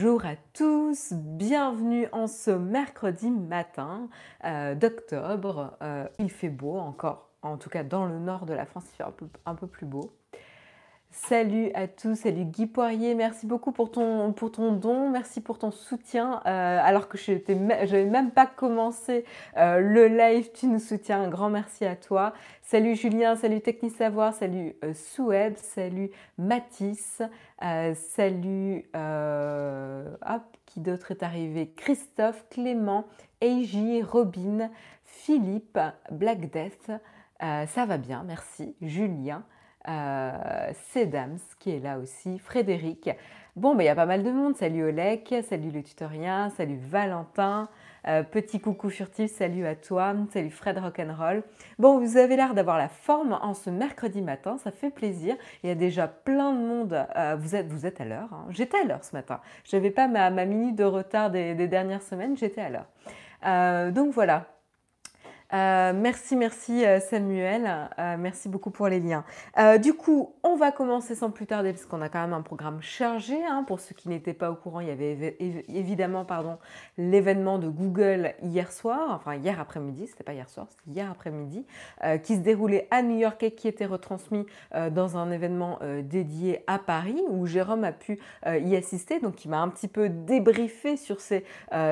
Bonjour à tous, bienvenue en ce mercredi matin euh, d'octobre. Euh, il fait beau encore, en tout cas dans le nord de la France, il fait un peu plus beau. Salut à tous, salut Guy Poirier, merci beaucoup pour ton, don, merci pour ton soutien. Euh, alors que je n'avais même pas commencé euh, le live, tu nous soutiens, un grand merci à toi. Salut Julien, salut Technisavoir, salut euh, salut Mathis, salut, hop, qui d'autre est arrivé? Christophe, Clément, Eiji, Robin, Philippe, Black Death, ça va bien, merci, Julien. Euh, Sedams qui est là aussi, Frédéric. Bon, ben, il y a pas mal de monde. Salut Olek, salut le tutorien, salut Valentin, euh, petit coucou furtif, salut à toi, salut Fred Rock'n'Roll. Bon, vous avez l'air d'avoir la forme en ce mercredi matin, ça fait plaisir. Il y a déjà plein de monde. Euh, vous, êtes, vous êtes à l'heure. Hein. J'étais à l'heure ce matin. Je n'avais pas ma, minute de retard des, des dernières semaines, j'étais à l'heure. donc voilà, euh, merci, merci euh, Samuel. Euh, merci beaucoup pour les liens. du coup, on va commencer sans plus tarder parce qu'on a quand même un programme chargé. Hein. Pour ceux qui n'étaient pas au courant, il y avait évidemment l'événement de Google hier soir, enfin hier après-midi, c'était pas hier soir, c'était hier après-midi, qui se déroulait à New York et qui était retransmis dans un événement dédié à Paris où Jérôme a pu y assister. Donc il m'a un petit peu débriefé sur ses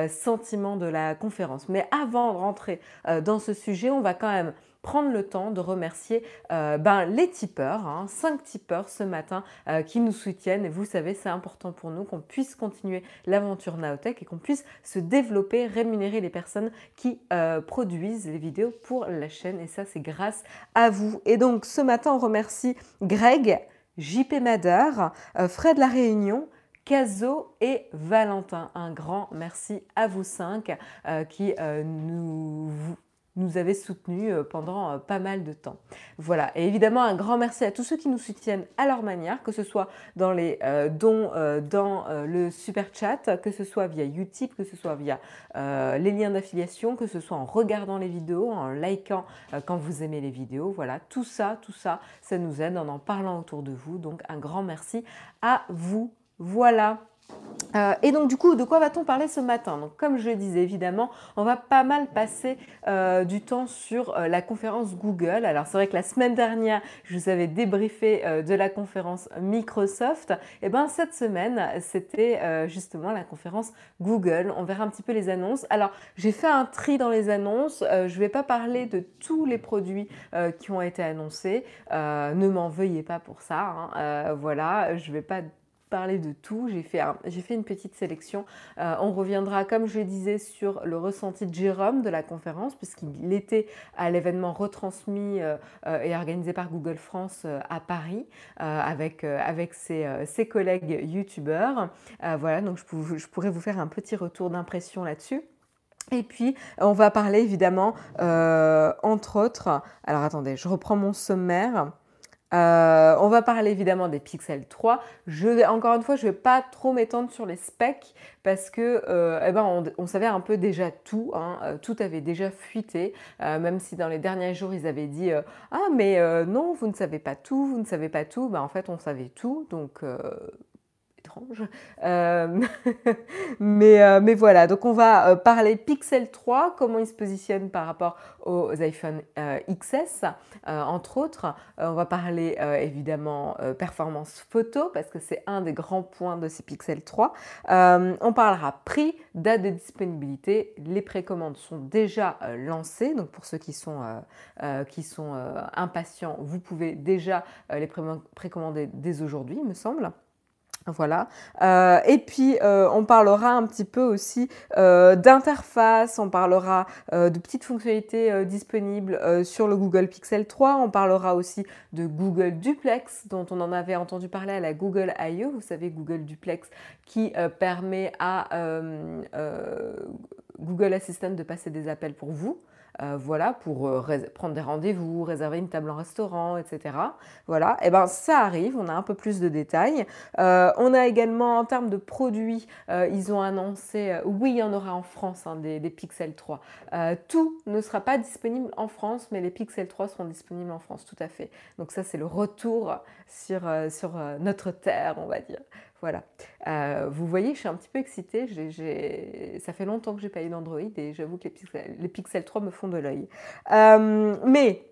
sentiments de la conférence. Mais avant de rentrer dans ce sujet, on va quand même prendre le temps de remercier euh, ben, les tipeurs, hein, cinq tipeurs ce matin euh, qui nous soutiennent. Et vous savez, c'est important pour nous qu'on puisse continuer l'aventure Naotech et qu'on puisse se développer, rémunérer les personnes qui euh, produisent les vidéos pour la chaîne. Et ça, c'est grâce à vous. Et donc, ce matin, on remercie Greg, JP Mader, Fred La Réunion, Caso et Valentin. Un grand merci à vous cinq qui nous nous avez soutenus euh, pendant euh, pas mal de temps. Voilà, et évidemment un grand merci à tous ceux qui nous soutiennent à leur manière, que ce soit dans les euh, dons dans le super chat, que ce soit via Utip, que ce soit via les liens d'affiliation, que ce soit en regardant les vidéos, en likant quand vous aimez les vidéos. Voilà, tout ça, tout ça, ça nous aide en en parlant autour de vous. Donc un grand merci à vous. Voilà. Euh, et donc du coup, de quoi va-t-on parler ce matin? Donc comme je disais évidemment, on va pas mal passer euh, du temps sur euh, la conférence Google. Alors c'est vrai que la semaine dernière, je vous avais débriefé de la conférence Microsoft. Et eh bien cette semaine, c'était justement la conférence Google. On verra un petit peu les annonces. Alors j'ai fait un tri dans les annonces. je ne vais pas parler de tous les produits qui ont été annoncés. ne m'en veuillez pas pour ça. Hein. voilà, je vais pas parler de tout. J'ai fait, fait une petite sélection. Euh, on reviendra, comme je disais, sur le ressenti de Jérôme de la conférence, puisqu'il était à l'événement retransmis euh, euh, et organisé par Google France à Paris avec, avec ses, ses collègues youtubeurs. voilà, donc je, je pourrais vous faire un petit retour d'impression là-dessus. Et puis, on va parler évidemment, entre autres, alors attendez, je reprends mon sommaire. Euh, on va parler évidemment des Pixel 3. Je, encore une fois, je ne vais pas trop m'étendre sur les specs parce que euh, eh ben, on, savait un peu déjà tout. Hein. Euh, tout avait déjà fuité, même si dans les derniers jours ils avaient dit Ah, mais non, vous ne savez pas tout, vous ne savez pas tout. Ben, en fait, on savait tout. Donc Euh, mais, euh, mais, voilà, donc on va euh, parler Pixel 3, comment il se positionne par rapport aux iPhone XS, entre autres. on va parler évidemment performance photo, parce que c'est un des grands points de ces Pixel 3. on parlera prix, date de disponibilité. Les précommandes sont déjà lancées, donc pour ceux qui sont, qui sont impatients, vous pouvez déjà les précommander dès aujourd'hui, il me semble. Voilà. Euh, et puis, euh, on parlera un petit peu aussi euh, d'interface, on parlera de petites fonctionnalités disponibles sur le Google Pixel 3, on parlera aussi de Google Duplex, dont on en avait entendu parler à la Google I.O., vous savez, Google Duplex, qui permet à Google Assistant de passer des appels pour vous. Euh, voilà, pour euh, prendre des rendez-vous, réserver une table en restaurant, etc. Voilà, et eh ben ça arrive, on a un peu plus de détails. Euh, on a également en termes de produits, ils ont annoncé, oui, il y en aura en France hein, des, Pixel 3. tout ne sera pas disponible en France, mais les Pixel 3 seront disponibles en France, tout à fait. Donc ça, c'est le retour sur, sur notre terre, on va dire. Voilà. vous voyez, je suis un petit peu excitée. Ça fait longtemps que j'ai pas eu d'Android et j'avoue que les Pixel, les Pixel 3 me font de l'œil. mais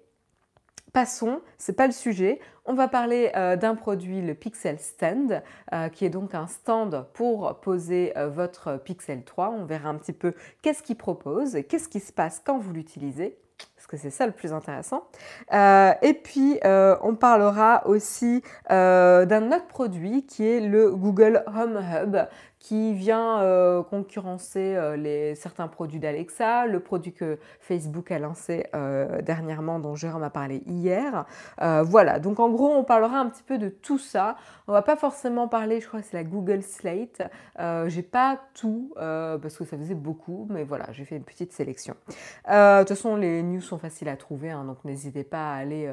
Passons, c'est pas le sujet. On va parler euh, d'un produit, le Pixel Stand, euh, qui est donc un stand pour poser euh, votre Pixel 3. On verra un petit peu qu'est-ce qu'il propose, qu'est-ce qui se passe quand vous l'utilisez parce que c'est ça le plus intéressant. et puis, on parlera aussi d'un autre produit qui est le Google Home Hub, qui vient euh, concurrencer euh, les, certains produits d'Alexa, le produit que Facebook a lancé euh, dernièrement, dont Jérôme a parlé hier. voilà, donc en gros, on parlera un petit peu de tout ça. On va pas forcément parler, je crois que c'est la Google Slate. j'ai pas tout, parce que ça faisait beaucoup, mais voilà, j'ai fait une petite sélection. de toute façon, les news sont faciles à trouver, hein, donc n'hésitez pas à aller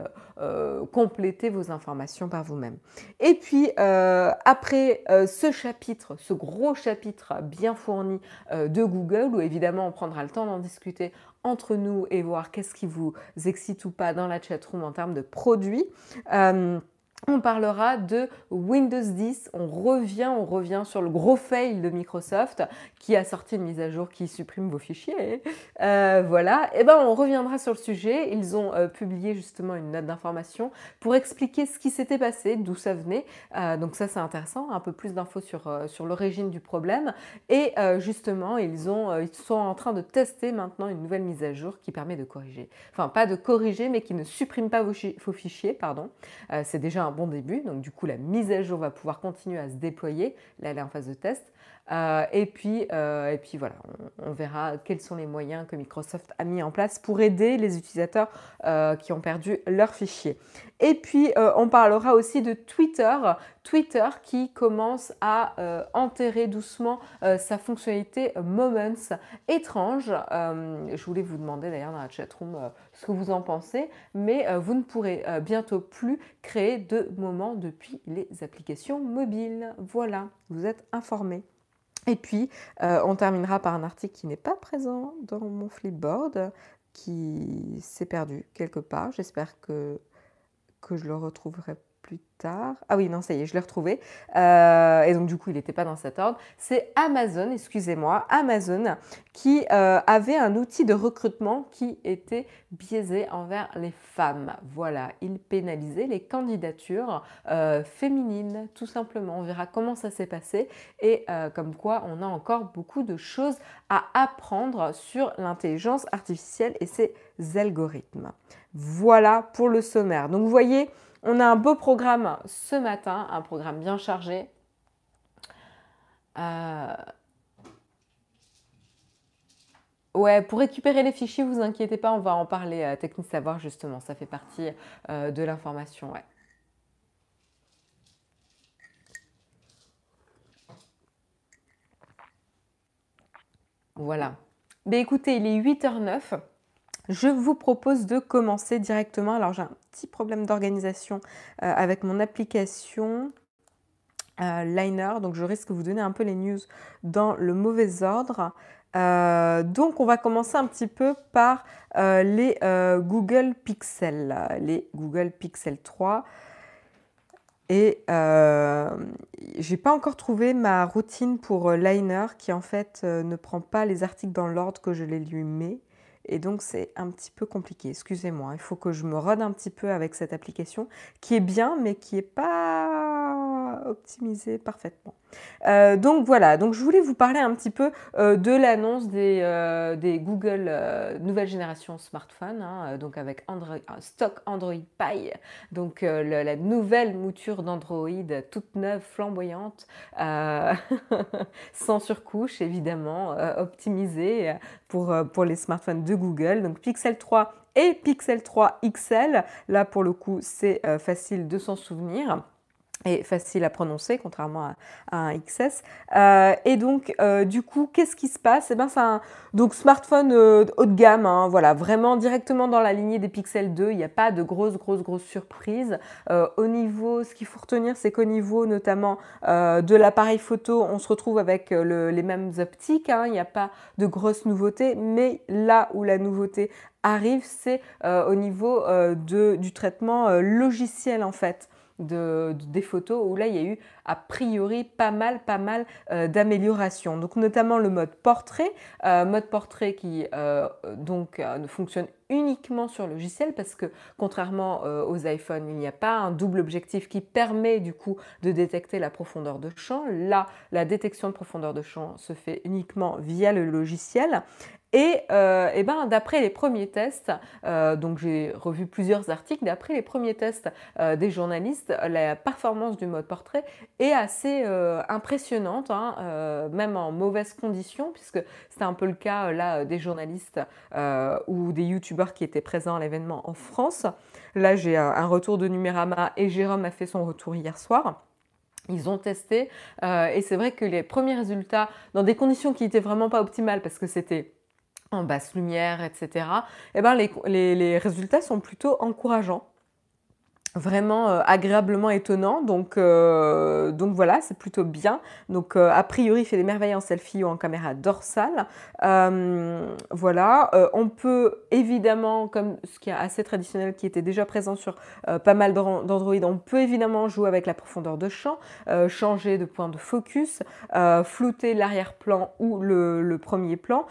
compléter vos informations par vous-même. Et puis, après ce chapitre, ce gros chapitre bien fourni euh, de Google où évidemment on prendra le temps d'en discuter entre nous et voir qu'est-ce qui vous excite ou pas dans la chatroom en termes de produits. Euh, on parlera de Windows 10. On revient, on revient sur le gros fail de Microsoft qui a sorti une mise à jour qui supprime vos fichiers. Euh, voilà. Et eh ben on reviendra sur le sujet. Ils ont euh, publié justement une note d'information pour expliquer ce qui s'était passé, d'où ça venait. Euh, donc ça c'est intéressant, un peu plus d'infos sur, sur l'origine du problème. Et justement ils, ont, ils sont en train de tester maintenant une nouvelle mise à jour qui permet de corriger. Enfin pas de corriger mais qui ne supprime pas vos, vos fichiers. Pardon. c'est déjà bon début. Donc du coup, la mise à jour va pouvoir continuer à se déployer. Là, elle est en phase de test. Euh, et, puis, euh, et puis voilà, on, verra quels sont les moyens que Microsoft a mis en place pour aider les utilisateurs euh, qui ont perdu leurs fichiers. Et puis, on parlera aussi de Twitter. Twitter qui commence à enterrer doucement sa fonctionnalité Moments étrange. je voulais vous demander d'ailleurs dans la chatroom ce que vous en pensez, mais vous ne pourrez bientôt plus créer de moments depuis les applications mobiles. Voilà, vous êtes informés. Et puis, euh, on terminera par un article qui n'est pas présent dans mon flipboard, qui s'est perdu quelque part. J'espère que, que je le retrouverai plus tard. Ah oui, non, ça y est, je l'ai retrouvé. Euh, et donc, du coup, il n'était pas dans cet ordre. C'est Amazon, excusez-moi, Amazon, qui euh, avait un outil de recrutement qui était biaisé envers les femmes. Voilà, il pénalisait les candidatures euh, féminines, tout simplement. On verra comment ça s'est passé et comme quoi on a encore beaucoup de choses à apprendre sur l'intelligence artificielle et ses algorithmes. Voilà pour le sommaire. Donc, vous voyez, on a un beau programme ce matin, un programme bien chargé. Euh, ouais, pour récupérer les fichiers, vous inquiétez pas, on va en parler Technique Savoir justement, ça fait partie euh, de l'information. Voilà. Mais écoutez, il est 8h09 je vous propose de commencer directement. Alors j'ai un petit problème d'organisation euh, avec mon application euh, Liner, donc je risque de vous donner un peu les news dans le mauvais ordre. Euh, donc on va commencer un petit peu par les Google Pixel, les Google Pixel 3. Et j'ai pas encore trouvé ma routine pour Liner qui en fait ne prend pas les articles dans l'ordre que je les lui mets. Et donc, c'est un petit peu compliqué. Excusez-moi, il faut que je me rode un petit peu avec cette application qui est bien, mais qui n'est pas optimisée parfaitement. Euh, donc voilà, donc je voulais vous parler un petit peu euh, de l'annonce des, euh, Google nouvelle génération smartphone, hein, donc avec Android, stock Android Pie, donc la nouvelle mouture d'Android toute neuve, flamboyante, sans surcouche évidemment, optimisée pour, pour les smartphones de Google, donc Pixel 3 et Pixel 3 XL, là pour le coup c'est facile de s'en souvenir et facile à prononcer, contrairement à, un XS. Euh, et donc, euh, du coup, qu'est-ce qui se passe? Eh ben, C'est un donc, smartphone euh, haut de gamme, hein, voilà, vraiment directement dans la lignée des Pixel 2. Il n'y a pas de grosses, grosses, grosses surprises. au niveau, ce qu'il faut retenir, c'est qu'au niveau notamment de l'appareil photo, on se retrouve avec les mêmes optiques. Hein. il n'y a pas de grosses nouveautés, mais là où la nouveauté arrive, c'est au niveau de, du traitement logiciel, en fait. Des photos où là, il y a eu a priori pas mal, pas mal d'améliorations. Donc notamment le mode portrait, mode portrait qui donc fonctionne uniquement sur logiciel parce que contrairement aux iPhones, il n'y a pas un double objectif qui permet du coup de détecter la profondeur de champ. Là, la détection de profondeur de champ se fait uniquement via le logiciel. Et, euh, eh ben, d'après les premiers tests, euh, donc j'ai revu plusieurs articles, d'après les premiers tests euh, des journalistes, la performance du mode portrait est assez impressionnante, hein, même en mauvaises conditions, puisque c'était un peu le cas là des journalistes ou des youtubeurs qui étaient présents à l'événement en France. Là, j'ai un, retour de Numérama et Jérôme a fait son retour hier soir. Ils ont testé et c'est vrai que les premiers résultats, dans des conditions qui n'étaient vraiment pas optimales, parce que c'était en basse lumière, etc., eh ben les, les résultats sont plutôt encourageants vraiment euh, agréablement étonnant. Donc, euh, donc voilà, c'est plutôt bien. Donc euh, a priori, il fait des merveilles en selfie ou en caméra dorsale. voilà, on peut évidemment, comme ce qui est assez traditionnel, qui était déjà présent sur pas mal d'Android, on peut évidemment jouer avec la profondeur de champ, changer de point de focus, flouter l'arrière-plan ou le, premier plan.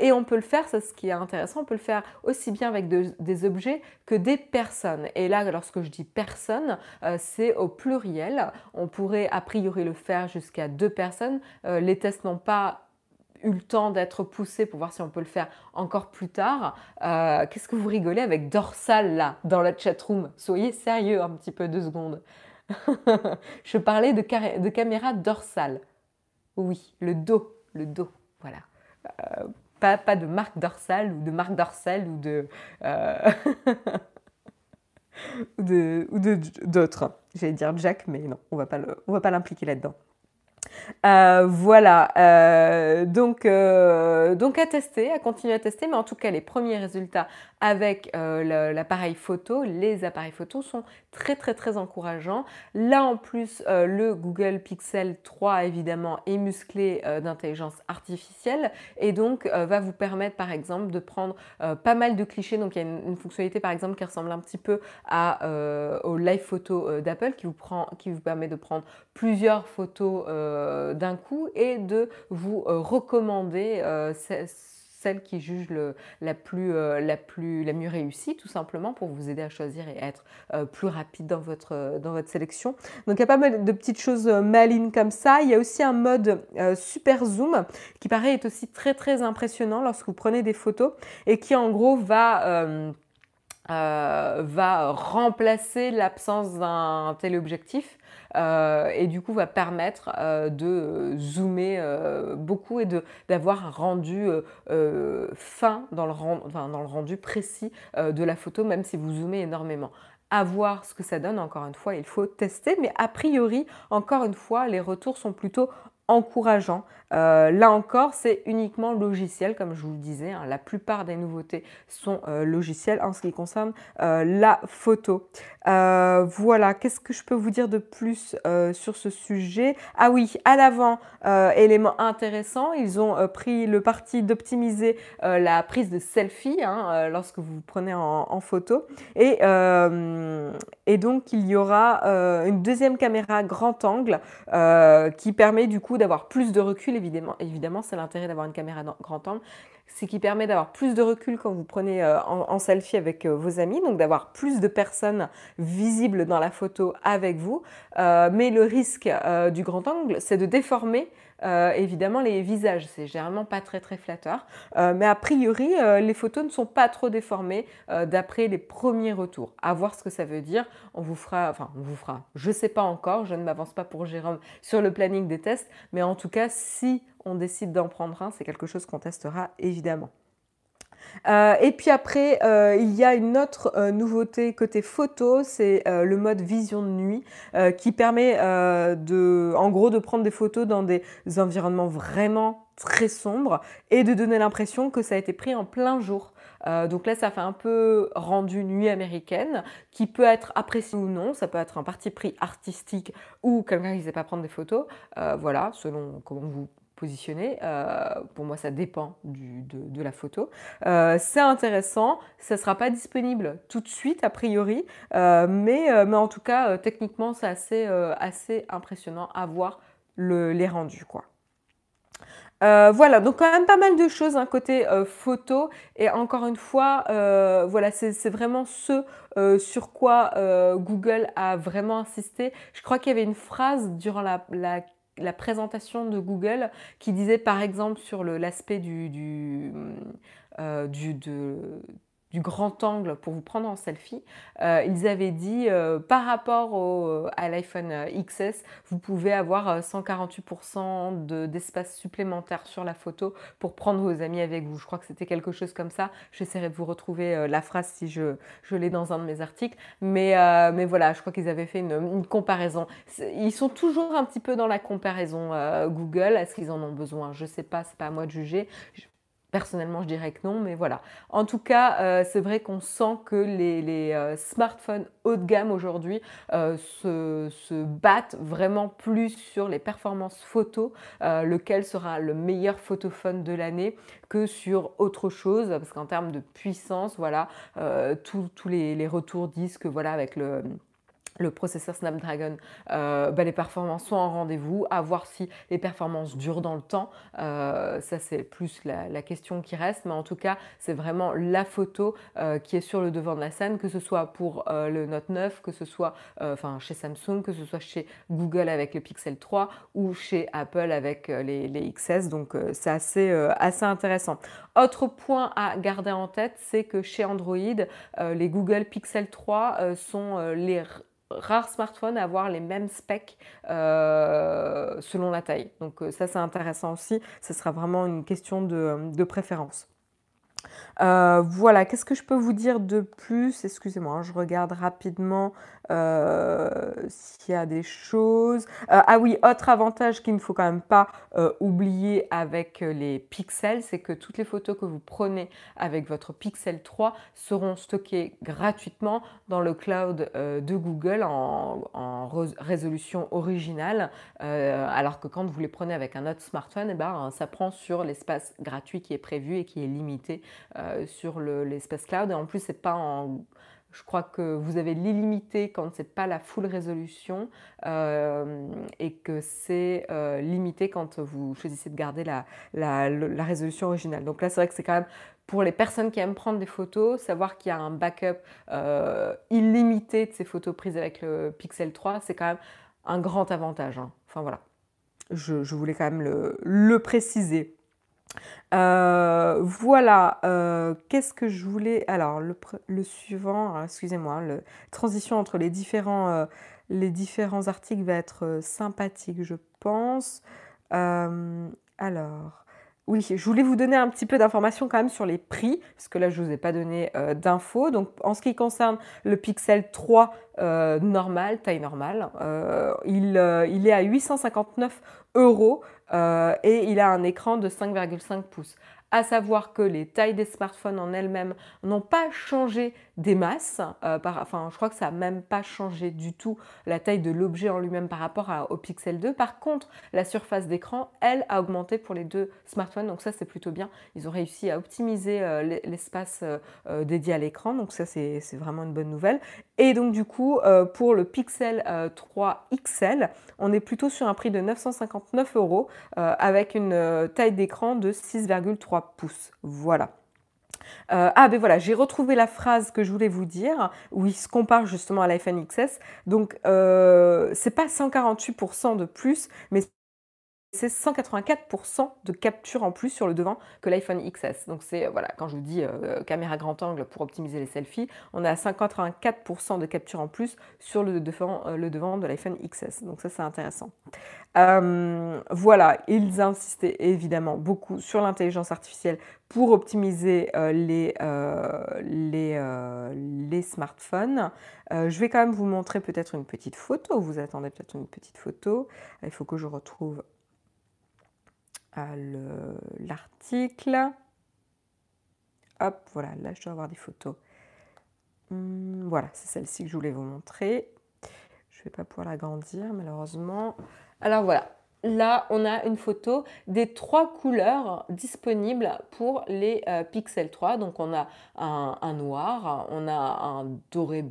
et on peut le faire, c'est ce qui est intéressant, on peut le faire aussi bien avec des objets que des personnes. Et là, lorsque je dis personnes, euh, c'est au pluriel. On pourrait a priori le faire jusqu'à deux personnes. Euh, les tests n'ont pas eu le temps d'être poussés pour voir si on peut le faire encore plus tard. Euh, qu'est-ce que vous rigolez avec dorsal là dans la chatroom? Soyez sérieux un petit peu deux secondes. Je parlais de, de, caméra dorsale. Oui, le dos, le dos, voilà. pas, pas, de marque dorsale ou de marque dorsale ou de... ou d'autres. De, J'allais dire Jack, mais non, on ne va pas l'impliquer là-dedans. Euh, voilà, euh, donc, euh, donc à tester, à continuer à tester, mais en tout cas les premiers résultats avec l'appareil photo, les appareils photo sont très très très encourageants. Là en plus, le Google Pixel 3 évidemment est musclé d'intelligence artificielle et donc va vous permettre par exemple de prendre pas mal de clichés. Donc il y a une, fonctionnalité par exemple qui ressemble un petit peu au live photo d'Apple qui, vous qui vous permet de prendre plusieurs photos euh, d'un coup et de vous euh, recommander euh, celle qui juge la, plus, la, plus, la mieux réussie, tout simplement pour vous aider à choisir et être plus rapide dans votre, dans votre sélection. Donc il y a pas mal de petites choses malines comme ça. Il y a aussi un mode super zoom qui paraît est aussi très très impressionnant lorsque vous prenez des photos et qui en gros va... va remplacer l'absence d'un téléobjectif euh, et du coup va permettre euh, de zoomer euh, beaucoup et d'avoir un rendu fin dans le, dans le rendu précis de la photo, même si vous zoomez énormément à voir ce que ça donne. Encore une fois, il faut tester, mais a priori, encore une fois, les retours sont plutôt encourageants. Euh, là encore, c'est uniquement logiciel, comme je vous le disais. Hein. la plupart des nouveautés sont euh, logicielles en ce qui concerne euh, la photo. voilà, qu'est-ce que je peux vous dire de plus sur ce sujet? Ah oui, à l'avant, élément intéressant, ils ont pris le parti d'optimiser la prise de selfie hein, lorsque vous prenez en, photo. Et, donc, il y aura une deuxième caméra grand angle qui permet du coup d'avoir plus de recul évidemment, évidemment c'est l'intérêt d'avoir une caméra grand angle, c'est qui permet d'avoir plus de recul quand vous prenez euh, en, selfie avec euh, vos amis, donc d'avoir plus de personnes visibles dans la photo avec vous. Euh, mais le risque du grand angle, c'est de déformer évidemment les visages. C'est généralement pas très très flatteur. mais a priori, les photos ne sont pas trop déformées d'après les premiers retours. À voir ce que ça veut dire. On vous fera, enfin on vous fera, je sais pas encore, je ne m'avance pas pour Jérôme sur le planning des tests, mais en tout cas, si on décide d'en prendre un, c'est quelque chose qu'on testera évidemment. Euh, et puis après, euh, il y a une autre euh, nouveauté côté photo, c'est le mode vision de nuit qui permet de, en gros de prendre des photos dans des environnements vraiment très sombres et de donner l'impression que ça a été pris en plein jour. donc là, ça fait un peu rendu nuit américaine, qui peut être apprécié ou non. Ça peut être un parti pris artistique ou quelqu'un qui ne sait pas prendre des photos. voilà, selon comment vous positionner. pour moi, ça dépend de, la photo. c'est intéressant. Ça ne sera pas disponible tout de suite, a priori. mais, en tout cas, techniquement, c'est assez, impressionnant à voir les rendus. Euh, voilà, donc quand même pas mal de choses, hein, côté euh, photo. Et encore une fois, euh, voilà, c'est vraiment ce sur quoi Google a vraiment insisté. Je crois qu'il y avait une phrase durant la, présentation de Google qui disait par exemple sur l'aspect du, du, du de, du grand angle pour vous prendre en selfie, euh, ils avaient dit euh, par rapport au, à l'iPhone XS, vous pouvez avoir 148% euh, d'espace supplémentaire sur la photo pour prendre vos amis avec vous. Je crois que c'était quelque chose comme ça. J'essaierai de vous retrouver la phrase si je, l'ai dans un de mes articles. Mais, mais voilà, je crois qu'ils avaient fait une, une, comparaison. Ils sont toujours un petit peu dans la comparaison Google. Est-ce qu'ils en ont besoin? Je ne sais pas, c'est pas à moi de juger. Personnellement, je dirais que non, mais voilà. En tout cas, euh, c'est vrai qu'on sent que les, euh, smartphones haut de gamme aujourd'hui euh, se, battent vraiment plus sur les performances photo, lequel sera le meilleur photophone de l'année, que sur autre chose, parce qu'en termes de puissance, voilà, tous les, les, retours disent que voilà, avec le le processeur Snapdragon, euh, bah, les performances sont en rendez-vous, à voir si les performances durent dans le temps. Euh, ça, c'est plus la, question qui reste, mais en tout cas, c'est vraiment la photo euh, qui est sur le devant de la scène, que ce soit pour le Note 9, que ce soit enfin chez Samsung, que ce soit chez Google avec le Pixel 3 ou chez Apple avec les, les XS. Donc, c'est assez, assez intéressant. Autre point à garder en tête, c'est que chez Android, les Google Pixel 3 sont les rares smartphones à avoir les mêmes specs euh, selon la taille. Donc euh, ça c'est intéressant aussi, ce sera vraiment une question de préférence. Euh, voilà, qu'est-ce que je peux vous dire de plus? Excusez-moi, hein, je regarde rapidement euh, s'il y a des choses. Euh, ah oui, autre avantage qu'il ne faut quand même pas oublier avec les pixels, c'est que toutes les photos que vous prenez avec votre Pixel 3 seront stockées gratuitement dans le cloud de Google en, résolution originale, alors que quand vous les prenez avec un autre smartphone, eh ben, ça prend sur l'espace gratuit qui est prévu et qui est limité euh, sur l'espace cloud. Et en plus, c'est pas en je crois que vous avez l'illimité quand c'est pas la full résolution euh, et que c'est euh, limité quand vous choisissez de garder la, la, résolution originale. Donc là, c'est vrai que c'est quand même pour les personnes qui aiment prendre des photos, savoir qu'il y a un backup illimité de ces photos prises avec le Pixel 3, c'est quand même un grand avantage. Hein. Enfin voilà, je, voulais quand même le, le préciser. Euh, voilà, euh, qu'est-ce que je voulais... Alors, le, suivant, excusez-moi, la transition entre les différents, euh, les différents articles va être sympathique, je pense. alors, oui, je voulais vous donner un petit peu d'informations quand même sur les prix, parce que là, je ne vous ai pas donné d'infos. Donc, en ce qui concerne le Pixel 3 normal, taille normale, il, est à 859 euros. Euh, et il a un écran de 5,5 pouces. À savoir que les tailles des smartphones en elles-mêmes n'ont pas changé des masses. Euh, enfin, je crois que ça n'a même pas changé du tout la taille de l'objet en lui-même par rapport au Pixel 2. Par contre, la surface d'écran, elle, a augmenté pour les deux smartphones. Donc ça, c'est plutôt bien. Ils ont réussi à optimiser euh, l'espace euh, dédié à l'écran. Donc ça, c'est vraiment une bonne nouvelle. Et donc du coup, pour le Pixel 3 XL, on est plutôt sur un prix de 959 euros avec une taille d'écran de 6,3 pouces. Voilà. Euh, ah ben voilà, j'ai retrouvé la phrase que je voulais vous dire où il se compare justement à l'iPhone XS. Donc euh, c'est pas 148% de plus, mais c'est 184% de capture en plus sur le devant que l'iPhone XS. Donc c'est voilà, quand je vous dis euh, caméra grand angle pour optimiser les selfies, on a 184% de capture en plus sur le devant, euh, de l'iPhone XS. Donc ça c'est intéressant. Euh, voilà, ils insistaient évidemment beaucoup sur l'intelligence artificielle pour optimiser les, smartphones. je vais quand même vous montrer peut-être une petite photo. Vous attendez peut-être une petite photo. Il faut que je retrouve l'article. Hop, voilà, là je dois avoir des photos. Hmm, voilà, c'est celle-ci que je voulais vous montrer. Je ne vais pas pouvoir l'agrandir malheureusement. Alors voilà, là, on a une photo des trois couleurs disponibles pour les euh, Pixel 3. Donc, on a un, noir, on a un doré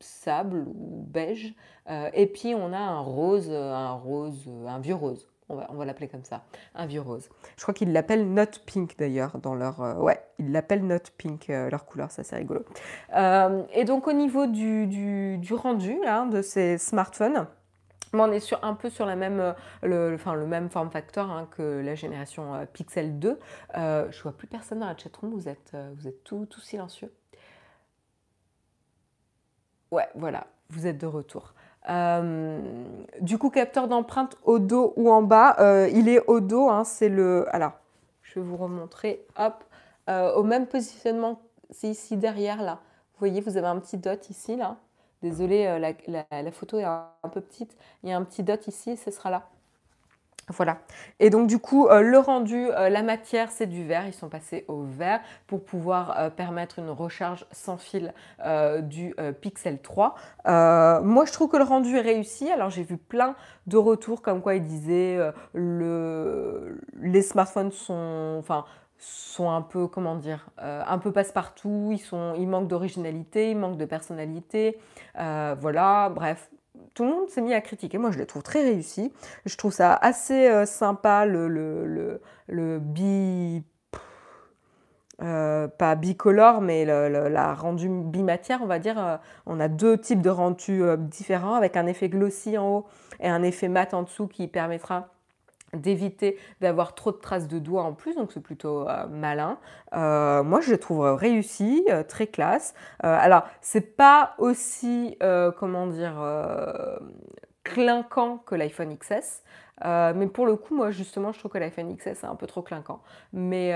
sable ou beige, euh, et puis on a un rose, un rose, un vieux rose. On va, l'appeler comme ça, un vieux rose. Je crois qu'ils l'appellent Note Pink d'ailleurs dans leur... Euh, ouais, ils l'appellent Note Pink, leur couleur, ça c'est rigolo. et donc au niveau du, rendu de ces smartphones, on est sur, un peu sur la même, euh, le, enfin, même form factor hein, que la génération euh, Pixel 2. Euh, je vois plus personne dans la chatroom, vous êtes, vous êtes tout, tout silencieux. Ouais, voilà, vous êtes de retour. Du coup, capteur d'empreinte au dos ou en bas, il est au dos, hein, c'est le... Alors, je vais vous remontrer, hop, au même positionnement, c'est ici derrière là. Vous voyez, vous avez un petit dot ici là. Désolée, euh, la, photo est un, peu petite. Il y a un petit dot ici, ce sera là. Voilà. Et donc du coup, euh, le rendu, euh, la matière, c'est du verre. Ils sont passés au verre pour pouvoir permettre une recharge sans fil du Pixel 3. moi, je trouve que le rendu est réussi. Alors j'ai vu plein de retours comme quoi ils disaient le, les smartphones sont, enfin, sont un peu, comment dire, euh, un peu passe-partout, ils, sont, manquent d'originalité, ils manquent de personnalité, euh, voilà, bref. Tout le monde s'est mis à critiquer. Moi, je les trouve très réussis. Je trouve ça assez euh, sympa, le, le, le, bi... pas bicolore, mais la rendu bimatière, on va dire. on a deux types de rendus différents, avec un effet glossy en haut et un effet mat en dessous qui permettra d'éviter d'avoir trop de traces de doigts en plus, donc c'est plutôt euh, malin. Euh, moi, je le trouve réussi, euh, très classe. alors, c'est pas aussi, comment dire, clinquant que l'iPhone XS. mais pour le coup, moi justement, je trouve que l'iPhone XS est un peu trop clinquant. Mais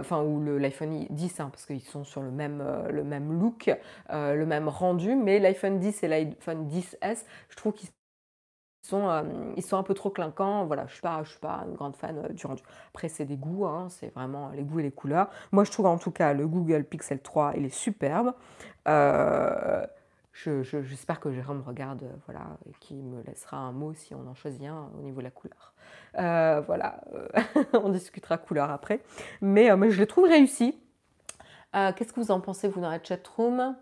enfin, ou l'iPhone 10, hein, parce qu'ils sont sur le même, look, le même rendu. Mais l'iPhone 10 et l'iPhone 10S, je trouve qu'ils sont, euh, ils sont un peu trop clinquants. Voilà, je ne suis, pas une grande fan euh, du rendu. Après, c'est des goûts, hein, c'est vraiment les goûts et les couleurs. Moi, je trouve en tout cas le Google Pixel 3, il est superbe. Euh, j'espère que Jérôme regarde voilà, et qu'il me laissera un mot si on en choisit un au niveau de la couleur. voilà, on discutera couleur après. Mais, je le trouve réussi. Qu'est-ce que vous en pensez, vous, dans la chatroom?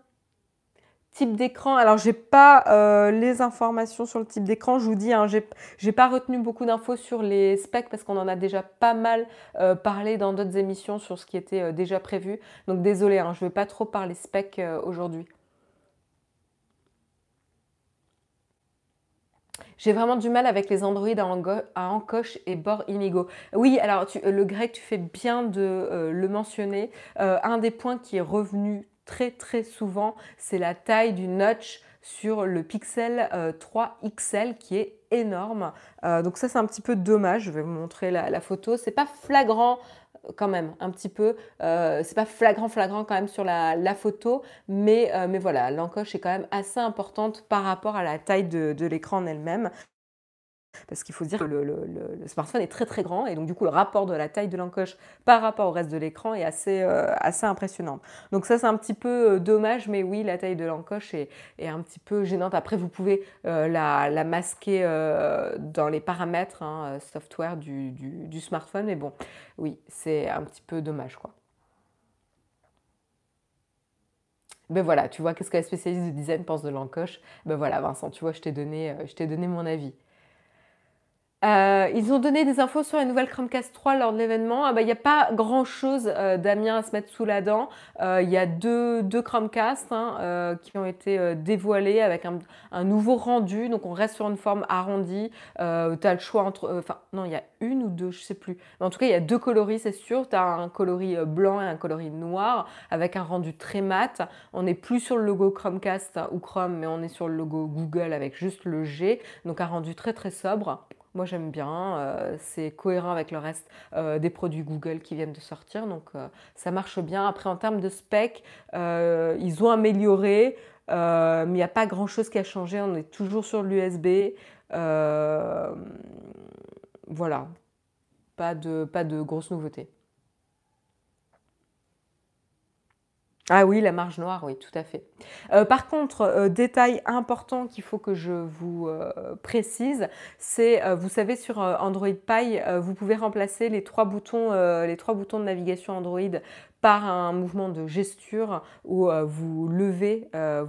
Type d'écran, alors j'ai pas euh, les informations sur le type d'écran, je vous dis, hein, j'ai pas retenu beaucoup d'infos sur les specs parce qu'on en a déjà pas mal euh, parlé dans d'autres émissions sur ce qui était euh, déjà prévu. Donc désolé, hein, je ne vais pas trop parler specs aujourd'hui. J'ai vraiment du mal avec les Android à, encoche et bord inégaux. Oui, alors le grec, tu fais bien de le mentionner. un des points qui est revenu très très souvent, c'est la taille du notch sur le Pixel 3 euh, XL qui est énorme. Euh, donc ça c'est un petit peu dommage, je vais vous montrer la, photo. C'est pas flagrant euh, quand même, un petit peu. c'est pas flagrant flagrant quand même sur la, photo, mais, voilà, l'encoche est quand même assez importante par rapport à la taille de, de l'écran en elle-même. Parce qu'il faut dire que le, smartphone est très très grand et donc du coup le rapport de la taille de l'encoche par rapport au reste de l'écran est assez, euh, assez impressionnant. Donc ça c'est un petit peu euh, dommage, mais oui la taille de l'encoche est, un petit peu gênante. Après vous pouvez euh, la, masquer dans les paramètres hein, software du, du, smartphone, mais bon oui c'est un petit peu dommage quoi. Ben voilà, tu vois, qu'est-ce que la spécialiste de design pense de l'encoche? Ben voilà, Vincent, tu vois, je t'ai donné, je t'ai donné mon avis. Euh, ils ont donné des infos sur la nouvelle Chromecast 3 lors de l'événement. Ah bah, il n'y a pas grand chose, euh, Damien, à se mettre sous la dent. Euh, il y a deux, deux Chromecast hein, qui ont été dévoilés avec un, nouveau rendu. Donc on reste sur une forme arrondie. tu as le choix entre. Enfin, non, il y a une ou deux, je ne sais plus. Mais en tout cas, il y a deux coloris, c'est sûr. Tu as un coloris blanc et un coloris noir avec un rendu très mat. On n'est plus sur le logo Chromecast ou Chrome, mais on est sur le logo Google avec juste le G. Donc un rendu très très sobre. Moi j'aime bien, euh, c'est cohérent avec le reste euh, des produits Google qui viennent de sortir, donc euh, ça marche bien. Après en termes de spec, ils ont amélioré, mais il n'y a pas grand chose qui a changé, on est toujours sur l'USB. voilà, pas de, pas de grosses nouveautés. Ah oui, la marge noire, oui, tout à fait. Euh, par contre, euh, détail important qu'il faut que je vous euh, précise, c'est, vous savez, sur Android Pie, vous pouvez remplacer les trois, boutons, de navigation Android par un mouvement de gesture où vous levez le,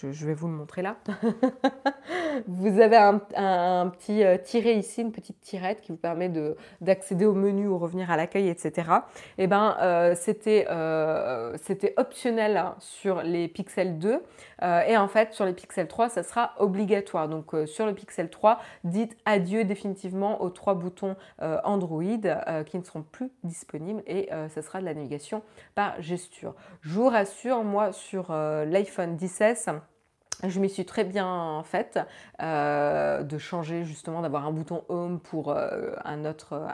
je, vais vous le montrer là. vous avez un, petit euh, tiret ici, une petite tirette qui vous permet d'accéder au menu ou revenir à l'accueil, etc. Et eh ben, euh, euh, c'était optionnel hein, sur les Pixel 2 et en fait sur les Pixel 3 ça sera obligatoire. Donc sur le Pixel 3, dites adieu définitivement aux trois boutons Android qui ne seront plus disponibles et ça sera de la navigation par gesture. Je vous rassure, moi sur l'iPhone 16 je m'y suis très bien faite euh, de changer justement, d'avoir un bouton Home pour euh, un autre,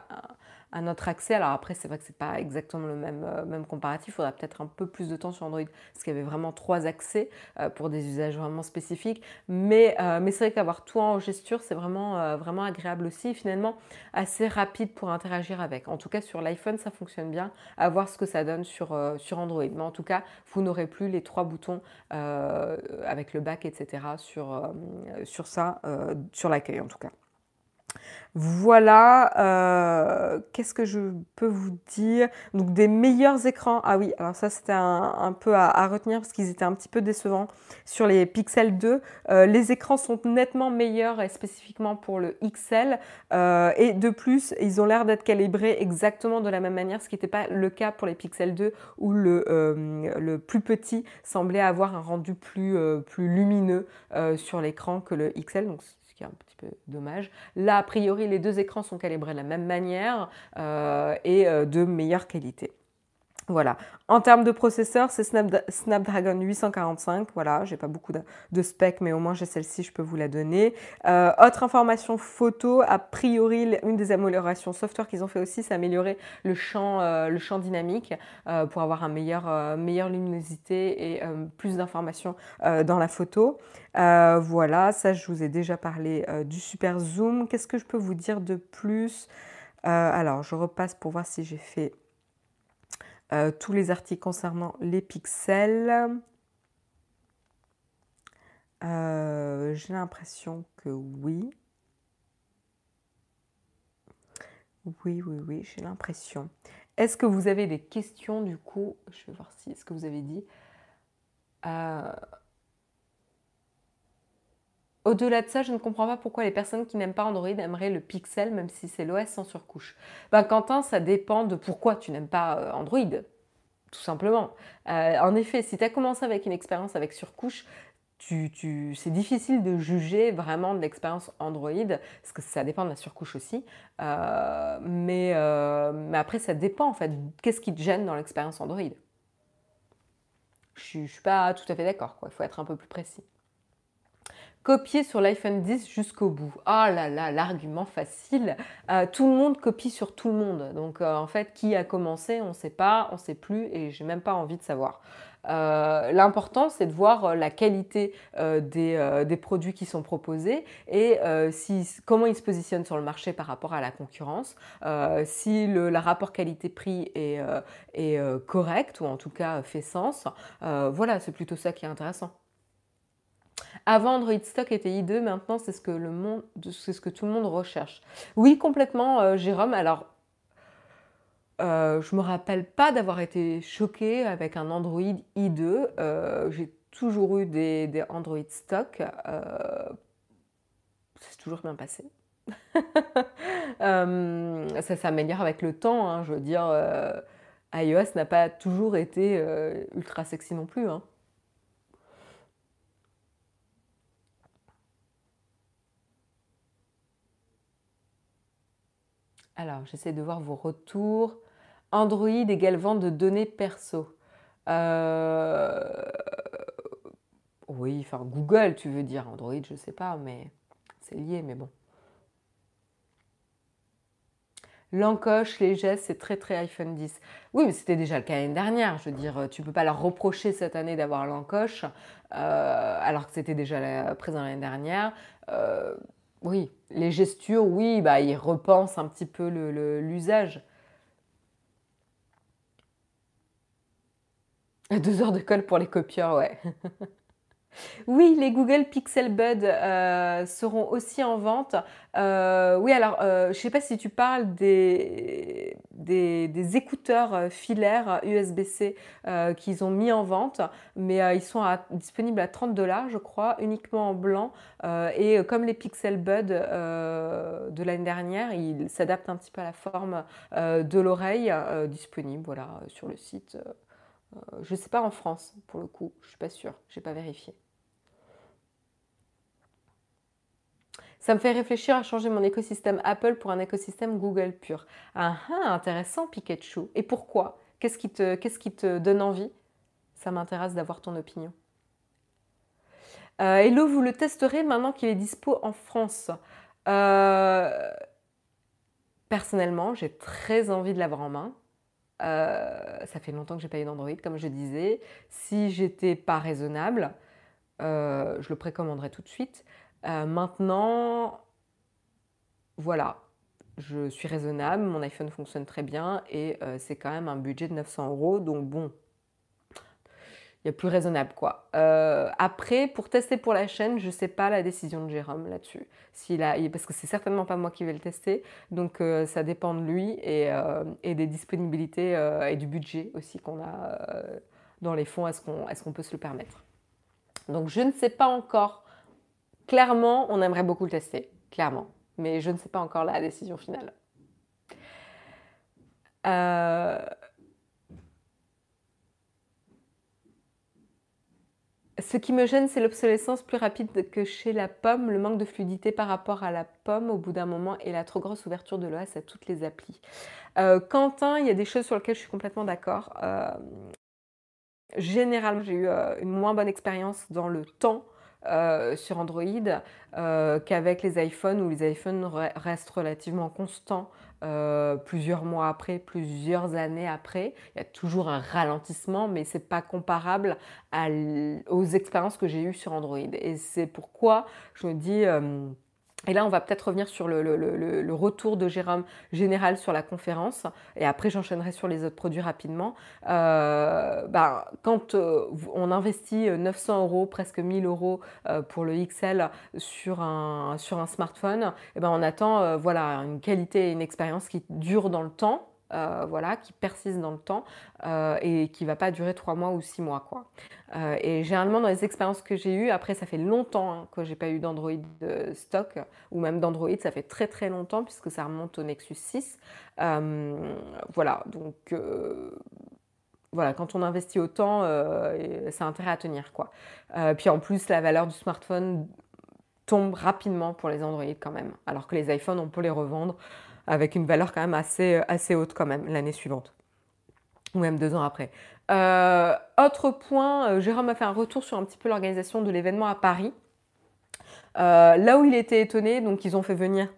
autre accès. Alors après, c'est vrai que c'est pas exactement le même, euh, même comparatif. Il faudra peut-être un peu plus de temps sur Android parce qu'il y avait vraiment trois accès euh, pour des usages vraiment spécifiques. Mais, euh, c'est vrai qu'avoir tout en gesture, c'est vraiment, agréable aussi. finalement, assez rapide pour interagir avec. En tout cas, sur l'iPhone, ça fonctionne bien. À voir ce que ça donne sur, Android. Mais en tout cas, vous n'aurez plus les trois boutons avec le back, etc. sur, sur ça, sur l'accueil en tout cas. Voilà, euh, qu'est-ce que je peux vous dire? Donc des meilleurs écrans. Ah oui, alors ça c'était un, peu à, retenir parce qu'ils étaient un petit peu décevants sur les Pixel 2. Euh, les écrans sont nettement meilleurs et spécifiquement pour le XL. Euh, et de plus, ils ont l'air d'être calibrés exactement de la même manière, ce qui n'était pas le cas pour les Pixel 2 où le, plus petit semblait avoir un rendu plus, lumineux sur l'écran que le XL. Qui est un petit peu dommage. Là, a priori, les deux écrans sont calibrés de la même manière euh, et euh, de meilleure qualité. Voilà. En termes de processeur, c'est Snapdragon 845. Voilà, j'ai pas beaucoup de, specs, mais au moins j'ai celle-ci, je peux vous la donner. Euh, autre information photo, a priori, une des améliorations software qu'ils ont fait aussi, c'est améliorer le champ, euh, dynamique euh, pour avoir un meilleur, meilleure luminosité et plus d'informations dans la photo. voilà, ça je vous ai déjà parlé du super zoom. Qu'est-ce que je peux vous dire de plus? Alors, je repasse pour voir si j'ai fait euh, tous les articles concernant les pixels. Euh, j'ai l'impression que oui. Oui, oui, oui, j'ai l'impression. Est-ce que vous avez des questions du coup? Je vais voir si ce que vous avez dit. Euh, au-delà de ça, je ne comprends pas pourquoi les personnes qui n'aiment pas Android aimeraient le Pixel, même si c'est l'OS sans surcouche. Ben, Quentin, ça dépend de pourquoi tu n'aimes pas euh, Android, tout simplement. Euh, en effet, si tu as commencé avec une expérience avec surcouche, tu, c'est difficile de juger vraiment de l'expérience Android, parce que ça dépend de la surcouche aussi. Euh, mais, après, ça dépend en fait. Qu'est-ce qui te gêne dans l'expérience Android Je ne suis pas tout à fait d'accord, il faut être un peu plus précis copier sur l'iPhone 10 jusqu'au bout. Ah là là, l'argument facile. Euh, tout le monde copie sur tout le monde. Donc euh, en fait, qui a commencé, on ne sait pas, on ne sait plus et j'ai même pas envie de savoir. Euh, l'important, c'est de voir la qualité des, produits qui sont proposés et comment ils se positionnent sur le marché par rapport à la concurrence. si le rapport qualité-prix est correct ou en tout cas fait sens, voilà, c'est plutôt ça qui est intéressant. Avant, Android Stock était i2, maintenant, c'est ce, que le monde, c'est ce que tout le monde recherche. Oui, complètement, euh, Jérôme. Alors, euh, je me rappelle pas d'avoir été choquée avec un Android i2. Euh, j'ai toujours eu des, Android Stock. c'est toujours bien passé. ça s'améliore avec le temps. Hein, je veux dire, iOS n'a pas toujours été ultra sexy non plus. Hein. Alors, j'essaie de voir vos retours. Android égale vente de données perso. Euh, oui, enfin Google, tu veux dire. Android, je ne sais pas, mais c'est lié, mais bon. L'encoche, les gestes, c'est très très iPhone 10. Oui, mais c'était déjà le cas l'année dernière. Je veux dire, tu ne peux pas leur reprocher cette année d'avoir l'encoche, euh, alors que c'était déjà présent l'année dernière. Euh, oui, les gestures, oui, bah, ils repensent un petit peu l'usage. Deux heures de colle pour les copieurs, ouais. Oui, les Google Pixel Buds euh, seront aussi en vente. Euh, oui, alors, euh, je ne sais pas si tu parles des, écouteurs filaires USB-C qu'ils ont mis en vente, mais ils sont disponibles à 30 dollars, je crois, uniquement en blanc. et comme les Pixel Buds de l'année dernière, ils s'adaptent un petit peu à la forme de l'oreille, disponible voilà, sur le site. je ne sais pas en France, pour le coup, je ne suis pas sûre, je n'ai pas vérifié. Ça me fait réfléchir à changer mon écosystème Apple pour un écosystème Google pur. Ah, ah intéressant Pikachu. Et pourquoi? Qu'est-ce qui, te, donne envie? Ça m'intéresse d'avoir ton opinion. Euh, Hello, vous le testerez maintenant qu'il est dispo en France. Euh, personnellement, j'ai très envie de l'avoir en main. Euh, ça fait longtemps que j'ai pas eu d'Android, comme je disais. Si j'étais pas raisonnable, je le précommanderais tout de suite. Euh, maintenant, voilà, je suis raisonnable, mon iPhone fonctionne très bien et euh, c'est quand même un budget de 900 euros, donc bon, il y a plus raisonnable quoi. Euh, après, pour tester pour la chaîne, je ne sais pas la décision de Jérôme là-dessus, parce que c'est certainement pas moi qui vais le tester, donc ça dépend de lui et, et des disponibilités et du budget aussi qu'on a dans les fonds, est-ce qu'on est qu'on peut se le permettre. Donc je ne sais pas encore Clairement, on aimerait beaucoup le tester, clairement. Mais je ne sais pas encore la décision finale. Euh, ce qui me gêne, c'est l'obsolescence plus rapide que chez la pomme, le manque de fluidité par rapport à la pomme au bout d'un moment et la trop grosse ouverture de l'OS à toutes les applis. Euh, Quentin, il y a des choses sur lesquelles je suis complètement d'accord. Euh, généralement, j'ai eu une moins bonne expérience dans le temps euh, sur Android euh, qu'avec les iPhones où les iPhones restent relativement constants euh, plusieurs mois après, plusieurs années après. Il y a toujours un ralentissement, mais ce n'est pas comparable aux expériences que j'ai eues sur Android. Et c'est pourquoi je me dis et là, on va peut-être revenir sur le, retour de Jérôme général sur la conférence, et après j'enchaînerai sur les autres produits rapidement. Euh, ben, quand euh, on investit 900 euros, presque 1000 euros euh, pour le XL sur un, sur un smartphone, et eh ben, on attend voilà, une qualité et une expérience qui dure dans le temps. Euh, voilà, qui persiste dans le temps euh, et qui va pas durer trois mois ou six mois. Quoi. Euh, et généralement, dans les expériences que j'ai eues, après, ça fait longtemps hein, que j'ai pas eu d'Android stock ou même d'Android, ça fait très très longtemps puisque ça remonte au Nexus 6. voilà, donc voilà, quand on investit autant, ça a intérêt à tenir. Quoi. puis en plus, la valeur du smartphone tombe rapidement pour les Android quand même, alors que les iPhones, on peut les revendre avec une valeur quand même assez, euh, assez haute quand même l'année suivante, ou même deux ans après. Euh, autre point, euh, Jérôme a fait un retour sur un petit peu l'organisation de l'événement à Paris. là où il était étonné, donc ils ont fait venir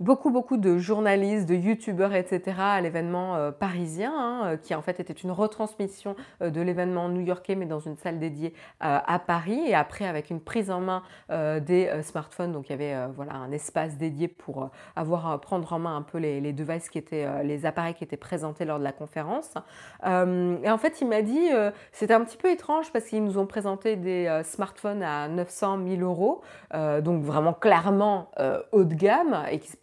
beaucoup, beaucoup de journalistes, de youtubeurs, etc. à l'événement euh, parisien, hein, euh, qui en fait était une retransmission euh, de l'événement new-yorkais, mais dans une salle dédiée à Paris. Et après, avec une prise en main des smartphones, donc il y avait voilà, un espace dédié pour avoir, prendre en main un peu les, les devices qui étaient, les appareils qui étaient présentés lors de la conférence. et en fait, il m'a dit, c'était un petit peu étrange parce qu'ils nous ont présenté des smartphones à 900 000 euros, donc vraiment clairement haut de gamme et qui se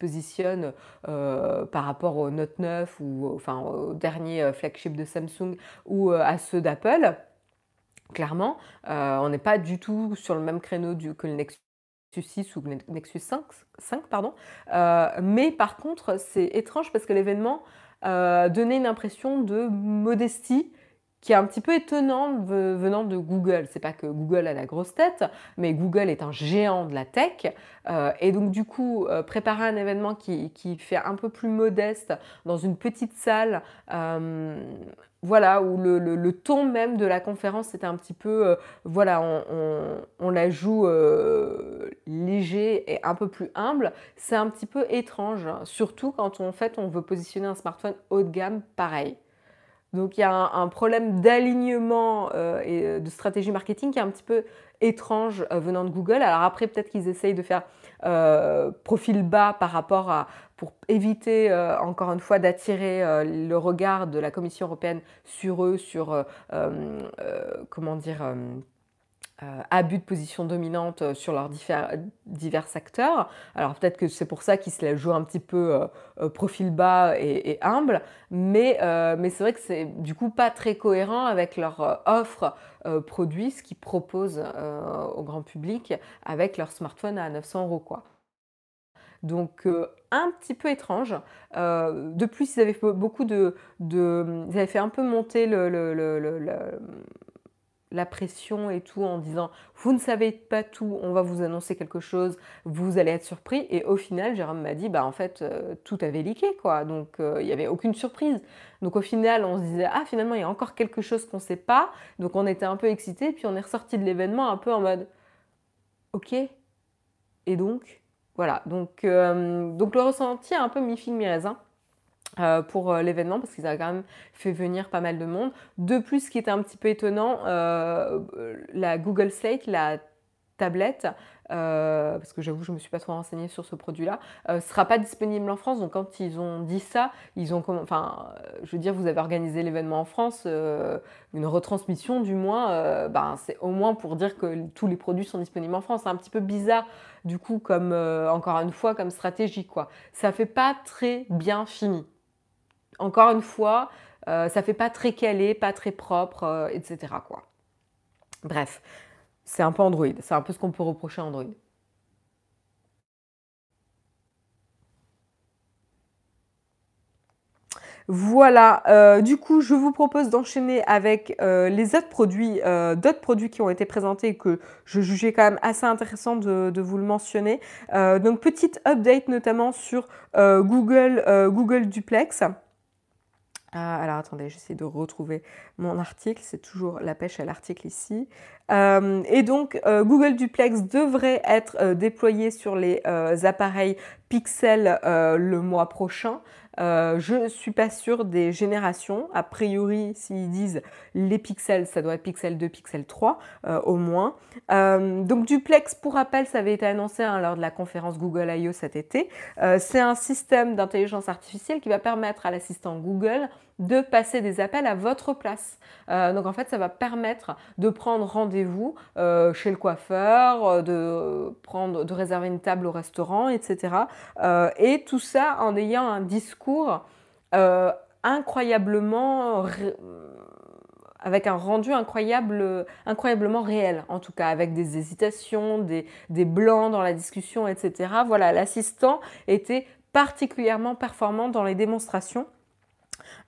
euh, par rapport au Note 9 ou au dernier euh, flagship de Samsung ou euh, à ceux d'Apple. Clairement, on n'est pas du tout sur le même créneau que le Nexus 6 ou le Nexus 5, 5 pardon. mais par contre, c'est étrange parce que l'événement donnait une impression de modestie qui est un petit peu étonnant venant de Google. C'est pas que Google a la grosse tête, mais Google est un géant de la tech. Euh, et donc du coup, euh, préparer un événement qui, fait un peu plus modeste dans une petite salle, euh, voilà, où le, ton même de la conférence était un petit peu, voilà, on, la joue léger et un peu plus humble, c'est un petit peu étrange, surtout quand en fait on veut positionner un smartphone haut de gamme pareil. Donc il y a un, problème d'alignement euh, et de stratégie marketing qui est un petit peu étrange euh, venant de Google. Alors après, peut-être qu'ils essayent de faire profil bas par rapport à, pour éviter encore une fois d'attirer le regard de la Commission européenne sur eux, sur comment dire euh, abus de position dominante euh, sur leurs divers, acteurs. Alors peut-être que c'est pour ça qu'ils se la jouent un petit peu euh, profil bas et, humble, mais, mais c'est vrai que c'est du coup pas très cohérent avec leur offre produit, ce qu'ils proposent au grand public avec leur smartphone à 900 euros. Quoi. Donc un petit peu étrange. de plus, ils avaient fait beaucoup de, Ils avaient fait un peu monter le la pression et tout en disant vous ne savez pas tout, on va vous annoncer quelque chose, vous allez être surpris. Et au final, Jérôme m'a dit bah en fait euh, tout avait liqué quoi, donc euh, il n'y avait aucune surprise. Donc au final, on se disait ah finalement il y a encore quelque chose qu'on ne sait pas, donc on était un peu excités, puis on est ressorti de l'événement un peu en mode ok. Et donc voilà, donc, euh, donc le ressenti un peu mi-figue mi-raisin. Euh, pour euh, l'événement parce qu'ils avaient quand même fait venir pas mal de monde. De plus, ce qui était un petit peu étonnant, euh, la Google Slate, la tablette, parce que j'avoue je ne me suis pas trop renseignée sur ce produit-là, ne sera pas disponible en France. Donc quand ils ont dit ça, ils ont enfin, je veux dire, vous avez organisé l'événement en France, une retransmission du moins, ben, c'est au moins pour dire que tous les produits sont disponibles en France. C'est un petit peu bizarre du coup comme encore une fois comme stratégie quoi. Ça fait pas très bien fini encore une fois, euh, ça fait pas très calé, pas très propre, euh, etc. Bref, c'est un peu Android. C'est un peu ce qu'on peut reprocher à Android. Voilà, euh, du coup, je vous propose d'enchaîner avec les autres produits, d'autres produits qui ont été présentés et que je jugeais quand même assez intéressant de, vous le mentionner. donc, petite update notamment sur Google Duplex. Ah, alors attendez, j'essaie de retrouver mon article, c'est toujours la pêche à l'article ici. Euh, et donc euh, Google Duplex devrait être euh, déployé sur les appareils Pixel le mois prochain. Je ne suis pas sûre des générations. A priori, s'ils disent les pixels, ça doit être Pixel 2, Pixel 3 au moins. donc Duplex, pour rappel, ça avait été annoncé hein, lors de la conférence Google I.O. cet été. C'est un système d'intelligence artificielle qui va permettre à l'assistant Google de passer des appels à votre place. Euh, donc en fait, ça va permettre de prendre rendez-vous euh, chez le coiffeur, euh, de, prendre, de réserver une table au restaurant, etc. et tout ça en ayant un discours incroyablement avec un rendu incroyable, incroyablement réel, en tout cas, avec des hésitations, des, des blancs dans la discussion, etc. Voilà, l'assistant était particulièrement performant dans les démonstrations.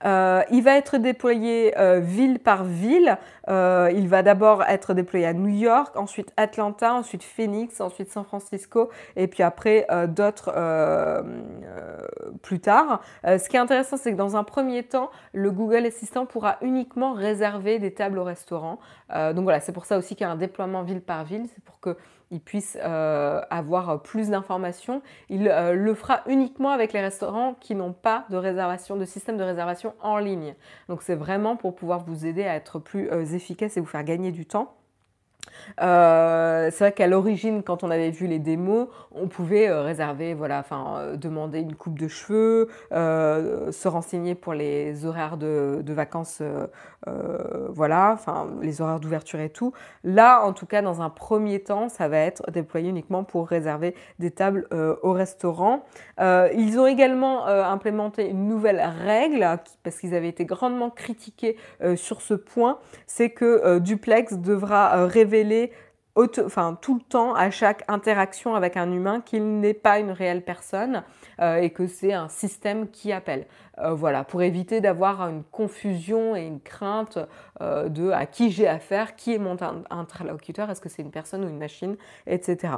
Euh, il va être déployé euh, ville par ville. Euh, il va d'abord être déployé à New York, ensuite Atlanta, ensuite Phoenix, ensuite San Francisco, et puis après d'autres plus tard. ce qui est intéressant, c'est que dans un premier temps, le Google Assistant pourra uniquement réserver des tables au restaurant. donc voilà, c'est pour ça aussi qu'il y a un déploiement ville par ville. C'est pour que il puisse euh, avoir plus d'informations. Il euh, le fera uniquement avec les restaurants qui n'ont pas de réservation, de système de réservation en ligne. Donc c'est vraiment pour pouvoir vous aider à être plus euh, efficace et vous faire gagner du temps. Euh, c'est vrai qu'à l'origine, quand on avait vu les démos, on pouvait euh, réserver, voilà, enfin, euh, demander une coupe de cheveux, se renseigner pour les horaires de, vacances, voilà, enfin, les horaires d'ouverture et tout. Là, en tout cas, dans un premier temps, ça va être déployé uniquement pour réserver des tables au restaurant. ils ont également implémenté une nouvelle règle, parce qu'ils avaient été grandement critiqués sur ce point, c'est que Duplex devra révéler enfin, tout le temps à chaque interaction avec un humain qu'il n'est pas une réelle personne euh, et que c'est un système qui appelle. Euh, voilà, pour éviter d'avoir une confusion et une crainte euh, de à qui j'ai affaire, qui est mon interlocuteur, est-ce que c'est une personne ou une machine, etc.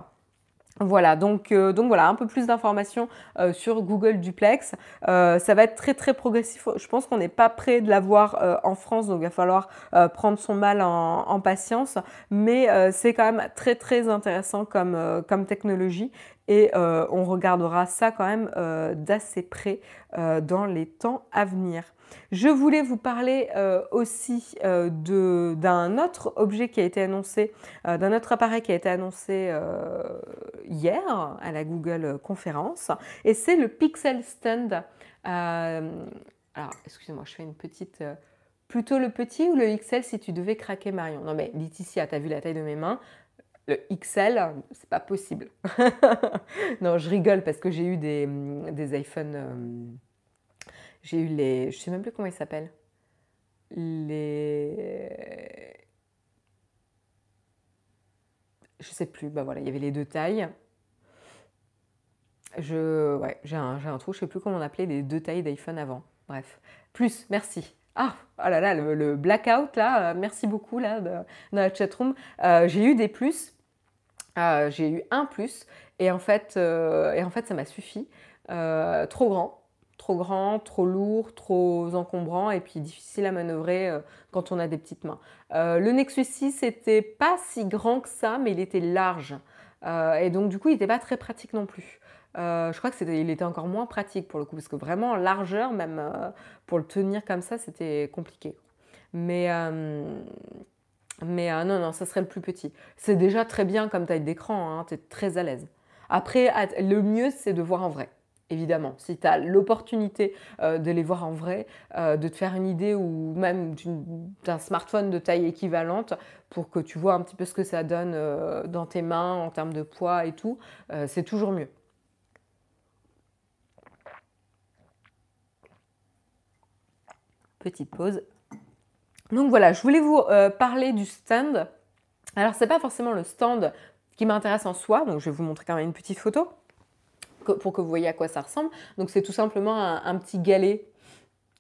Voilà, donc, euh, donc voilà, un peu plus d'informations euh, sur Google Duplex. Euh, ça va être très très progressif. Je pense qu'on n'est pas prêt de l'avoir en France, donc il va falloir prendre son mal en, patience. Mais c'est quand même très très intéressant comme, comme technologie et on regardera ça quand même d'assez près dans les temps à venir. Je voulais vous parler aussi d'un autre objet qui a été annoncé, d'un autre appareil qui a été annoncé hier à la Google conférence, et c'est le Pixel Stand. alors, excusez-moi, je fais une petite... Plutôt le petit ou le XL si tu devais craquer Marion? Non mais Laetitia, t'as vu la taille de mes mains? Le XL, c'est pas possible. non, je rigole parce que j'ai eu des, des iPhones. J'ai eu les. Je sais même plus comment ils s'appellent. Les. Je sais plus. Bah voilà, il y avait les deux tailles. Je, ouais, j'ai un, un, trou, je sais plus comment on appelait les deux tailles d'iPhone avant. Bref, plus, merci. Ah, oh là là, le, blackout là, euh, merci beaucoup là dans la chatroom. Euh, j'ai eu des plus, euh, j'ai eu un plus et en fait, et en fait ça m'a suffi. trop grand, trop grand, trop lourd, trop encombrant et puis difficile à manœuvrer quand on a des petites mains. le Nexus 6 n'était pas si grand que ça, mais il était large et donc du coup il n'était pas très pratique non plus. Euh, je crois que était encore moins pratique pour le coup, parce que vraiment en largeur, même euh, pour le tenir comme ça, c'était compliqué. Mais, euh, mais non, non, ça serait le plus petit. C'est déjà très bien comme taille d'écran, hein, tu es très à l'aise. Après, le mieux, c'est de voir en vrai. Évidemment, si tu as l'opportunité de les voir en vrai, de te faire une idée ou même d'un smartphone de taille équivalente pour que tu vois un petit peu ce que ça donne dans tes mains en termes de poids et tout, c'est toujours mieux. Petite pause. Donc voilà, je voulais vous euh, parler du stand. Alors, ce n'est pas forcément le stand qui m'intéresse en soi, donc je vais vous montrer quand même une petite photo pour que vous voyez à quoi ça ressemble. Donc, c'est tout simplement un, petit galet,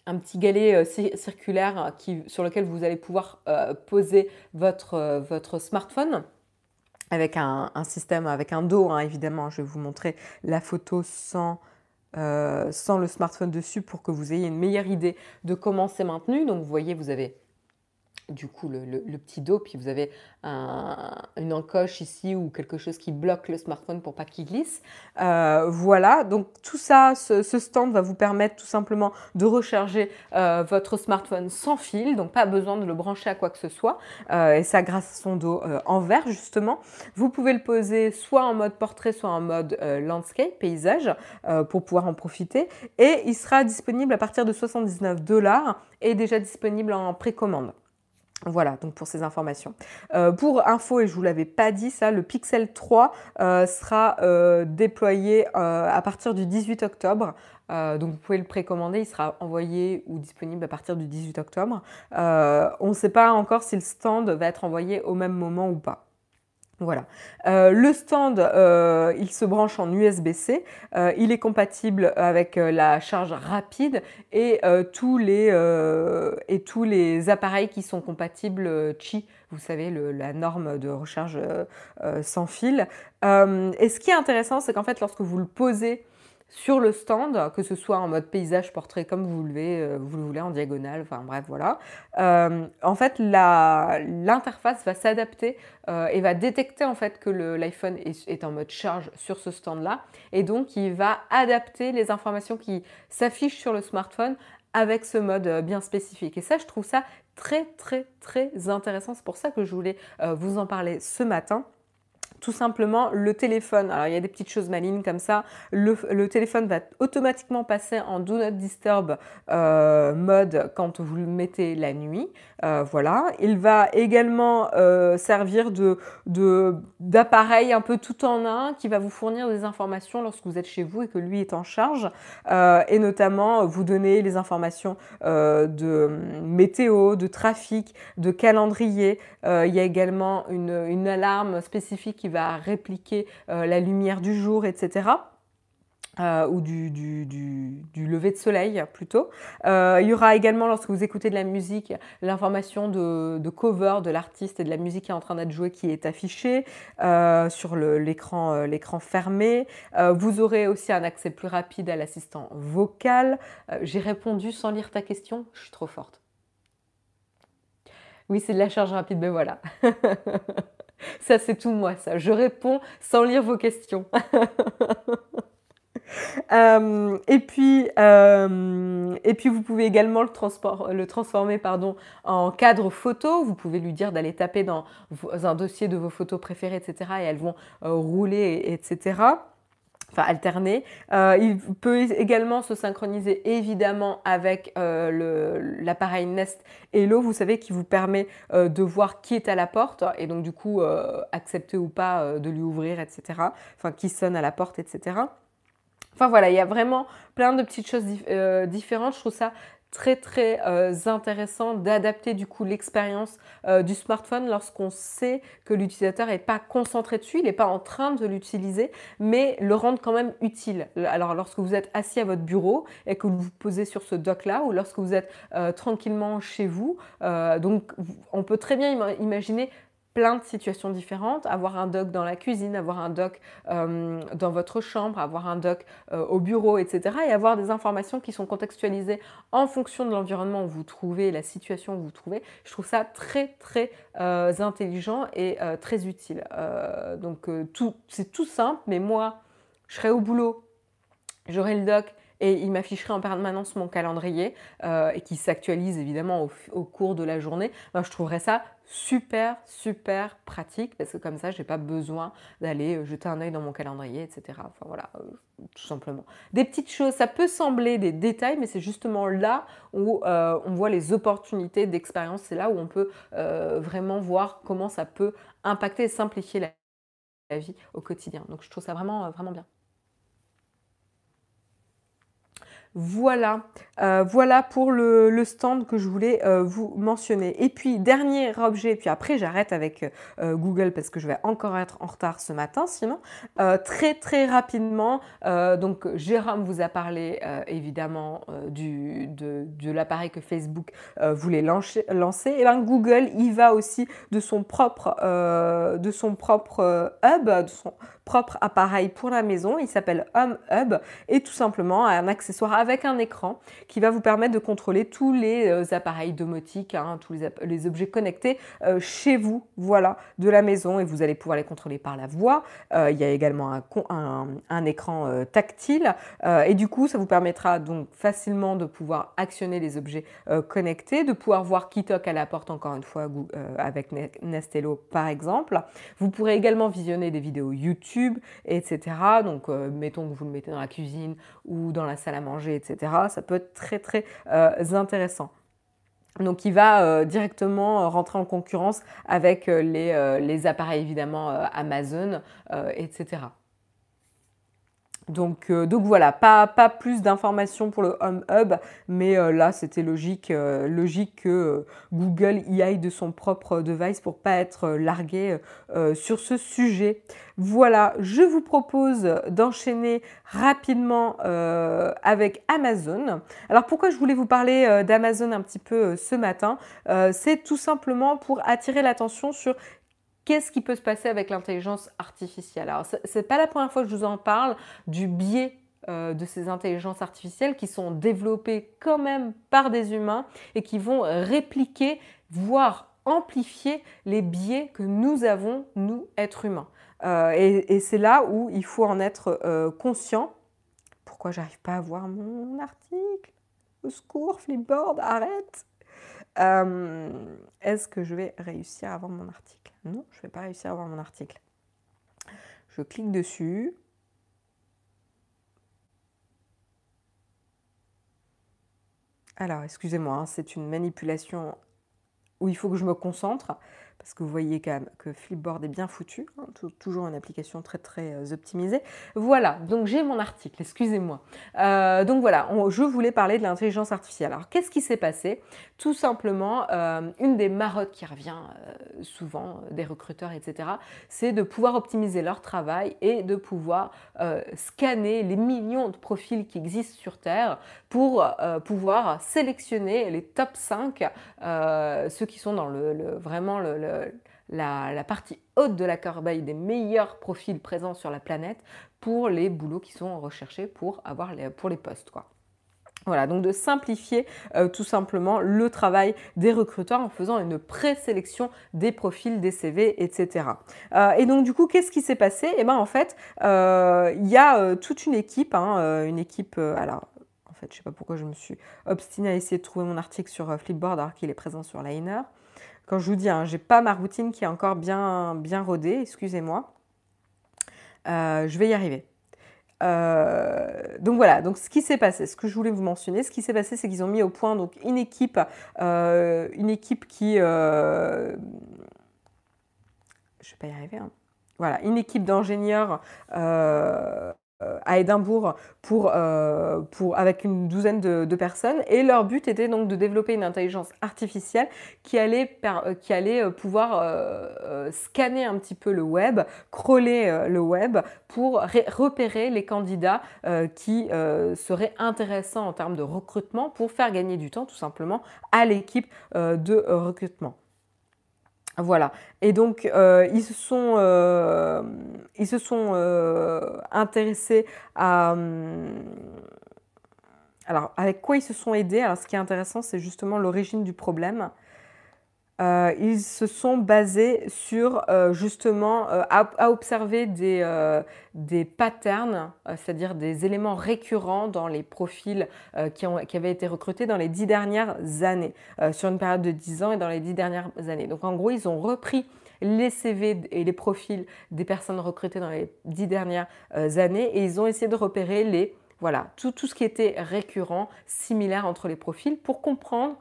un petit galet euh, circulaire qui, sur lequel vous allez pouvoir euh, poser votre, votre smartphone avec un, système, avec un dos, hein, évidemment. Je vais vous montrer la photo sans euh, sans le smartphone dessus pour que vous ayez une meilleure idée de comment c'est maintenu. Donc vous voyez, vous avez du coup le, petit dos, puis vous avez une encoche ici ou quelque chose qui bloque le smartphone pour pas qu'il glisse. Euh, voilà, donc tout ça, ce, stand va vous permettre tout simplement de recharger euh, votre smartphone sans fil, donc pas besoin de le brancher à quoi que ce soit, euh, et ça grâce à son dos en verre justement. Vous pouvez le poser soit en mode portrait, soit en mode landscape, paysage, pour pouvoir en profiter, et il sera disponible à partir de 79 dollars et déjà disponible en précommande. Voilà, donc pour ces informations. Euh, pour info, et je vous l'avais pas dit ça, le Pixel 3 euh, sera euh, déployé à partir du 18 octobre. donc vous pouvez le précommander, il sera envoyé ou disponible à partir du 18 octobre. on ne sait pas encore si le stand va être envoyé au même moment ou pas. Voilà. Euh, le stand, euh, il se branche en USB-C. Euh, il est compatible avec la charge rapide et, tous les, et tous les appareils qui sont compatibles Qi, vous savez, la norme de recharge sans fil. et ce qui est intéressant, c'est qu'en fait, lorsque vous le posez sur le stand, que ce soit en mode paysage, portrait, comme vous le, euh, vous le voulez, en diagonale, enfin bref, voilà. Euh, en fait, l'interface va s'adapter euh, et va détecter en fait que l'iPhone est, est, en mode charge sur ce stand-là, et donc il va adapter les informations qui s'affichent sur le smartphone avec ce mode bien spécifique. Et ça, je trouve ça très très très intéressant. C'est pour ça que je voulais vous en parler ce matin tout simplement le téléphone. Alors il y a des petites choses malignes comme ça. Le, téléphone va automatiquement passer en Do Not Disturb euh, mode quand vous le mettez la nuit. Euh, voilà. Il va également euh, servir de, d'appareil un peu tout en un qui va vous fournir des informations lorsque vous êtes chez vous et que lui est en charge. et notamment vous donner les informations de météo, de trafic, de calendrier. il y a également une, une alarme spécifique qui va répliquer euh, la lumière du jour, etc. Euh, ou du, lever de soleil plutôt. Euh, il y aura également, lorsque vous écoutez de la musique, l'information de, cover de l'artiste et de la musique qui est en train d'être jouée qui est affichée sur l'écran fermé. vous aurez aussi un accès plus rapide à l'assistant vocal. J'ai répondu sans lire ta question, je suis trop forte. Oui, c'est de la charge rapide, mais voilà. Ça, c'est tout moi, ça. Je réponds sans lire vos questions. Euh, et, puis, euh, et puis, vous pouvez également le, transformer en cadre photo. Vous pouvez lui dire d'aller taper dans un dossier de vos photos préférées, etc. Et elles vont euh, rouler, etc enfin alterner. il peut également se synchroniser évidemment avec l'appareil Nest Hello, vous savez, qui vous permet de voir qui est à la porte et donc du coup accepter ou pas de lui ouvrir, etc. Enfin, qui sonne à la porte, etc. Enfin voilà, il y a vraiment plein de petites choses euh, différentes. Je trouve ça très très euh, intéressant d'adapter du coup l'expérience euh, du smartphone lorsqu'on sait que l'utilisateur n'est pas concentré dessus, il n'est pas en train de l'utiliser, mais le rendre quand même utile. Alors lorsque vous êtes assis à votre bureau et que vous vous posez sur ce dock là, ou lorsque vous êtes tranquillement chez vous, donc on peut très bien imaginer plein de situations différentes, avoir un dock dans la cuisine, avoir un dock euh, dans votre chambre, avoir un dock euh, au bureau, etc. Et avoir des informations qui sont contextualisées en fonction de l'environnement où vous trouvez, la situation où vous trouvez. Je trouve ça très très euh, intelligent et très utile. donc c'est tout simple, mais moi, je serai au boulot, j'aurai le dock et il m'afficherait en permanence mon calendrier et qui s'actualise évidemment au, cours de la journée, ben, je trouverais ça super, super pratique parce que comme ça, je n'ai pas besoin d'aller euh, jeter un œil dans mon calendrier, etc. Enfin voilà, euh, tout simplement. Des petites choses, ça peut sembler des détails, mais c'est justement là où euh, on voit les opportunités d'expérience. C'est là où on peut vraiment voir comment ça peut impacter et simplifier la, la vie au quotidien. Donc je trouve ça vraiment, vraiment bien. Voilà, euh, voilà pour le, stand que je voulais euh, vous mentionner. Et puis, dernier objet, puis après j'arrête avec euh, Google parce que je vais encore être en retard ce matin sinon. très très rapidement, donc Jérôme vous a parlé évidemment de, l'appareil que Facebook voulait lancer. Et bien Google, il va aussi de son propre, de son propre hub, propre appareil pour la maison. Il s'appelle Home Hub et tout simplement un accessoire avec un écran qui va vous permettre de contrôler tous les euh, appareils domotiques, hein, tous les, objets connectés euh, chez vous, voilà, de la maison et vous allez pouvoir les contrôler par la voix. Euh, il y a également un, un écran tactile et du coup ça vous permettra donc facilement de pouvoir actionner les objets connectés, de pouvoir voir qui toque à la porte encore une fois avec Nestello par exemple. Vous pourrez également visionner des vidéos YouTube etc. Donc, euh, mettons que vous le mettez dans la cuisine ou dans la salle à manger, etc. Ça peut être très, très euh, intéressant. Donc il va euh, directement rentrer en concurrence avec les, les appareils évidemment Amazon, etc. Donc, euh, donc voilà, pas, pas plus d'informations pour le Home Hub, mais euh, là c'était logique, euh, logique que Google y aille de son propre device pour pas être largué sur ce sujet. Voilà, je vous propose d'enchaîner rapidement avec Amazon. Alors pourquoi je voulais vous parler d'Amazon un petit peu ce matin? C'est tout simplement pour attirer l'attention sur qu'est-ce qui peut se passer avec l'intelligence artificielle? Alors, ce n'est pas la première fois que je vous en parle du biais euh, de ces intelligences artificielles qui sont développées quand même par des humains et qui vont répliquer, voire amplifier les biais que nous avons, nous, êtres humains. Euh, et, c'est là où il faut en être euh, conscient. Pourquoi j'arrive pas à voir mon article? Au secours, Flipboard, arrête Est-ce que je vais réussir à voir mon article? Non, je ne vais pas réussir à voir mon article. Je clique dessus. Alors, excusez-moi, hein, c'est une manipulation où il faut que je me concentre parce que vous voyez quand même que Flipboard est bien foutu, hein, toujours une application très très euh, optimisée. Voilà, donc j'ai mon article, excusez-moi. Euh, donc voilà, je voulais parler de l'intelligence artificielle. Alors qu'est-ce qui s'est passé? Tout simplement, euh, une des marottes qui revient souvent des recruteurs, etc., c'est de pouvoir optimiser leur travail et de pouvoir scanner les millions de profils qui existent sur Terre pour pouvoir sélectionner les top 5, ceux qui sont dans le, vraiment le la, partie haute de la corbeille des meilleurs profils présents sur la planète pour les boulots qui sont recherchés pour, avoir les, pour les postes. Quoi. Voilà, donc de simplifier euh, tout simplement le travail des recruteurs en faisant une présélection des profils, des CV, etc. Euh, et donc du coup, qu'est-ce qui s'est passé? Eh bien en fait, euh, il y a toute une équipe, hein, une équipe, alors en fait, je ne sais pas pourquoi je me suis obstinée à essayer de trouver mon article sur Flipboard alors qu'il est présent sur Liner. Quand je vous dis, hein, je n'ai pas ma routine qui est encore bien, bien rodée, excusez-moi. je vais y arriver. Euh, donc voilà, donc ce qui s'est passé, ce que je voulais vous mentionner, ce qui s'est passé, c'est qu'ils ont mis au point donc une équipe, euh, une équipe qui, euh, je vais pas y arriver, hein. voilà, une équipe d'ingénieurs euh, à Édimbourg pour, euh, pour, avec une douzaine de, personnes. Et leur but était donc de développer une intelligence artificielle qui allait, euh, qui allait pouvoir scanner un petit peu le web, crawler le web pour repérer les candidats qui seraient intéressants en termes de recrutement pour faire gagner du temps tout simplement à l'équipe de recrutement. Voilà. Et donc, euh, ils se sont, euh, euh, intéressés à... Hum, alors, avec quoi ils se sont aidés? Alors, ce qui est intéressant, c'est justement l'origine du problème. Euh, ils se sont basés sur euh, justement euh, à, observer des, des patterns, c'est-à-dire des éléments récurrents dans les profils qui, ont, qui, avaient été recrutés dans les dix dernières années, sur une période de dix ans et dans les dix dernières années. Donc en gros, ils ont repris les CV et les profils des personnes recrutées dans les dix dernières années et ils ont essayé de repérer les voilà tout, tout ce qui était récurrent, similaire entre les profils pour comprendre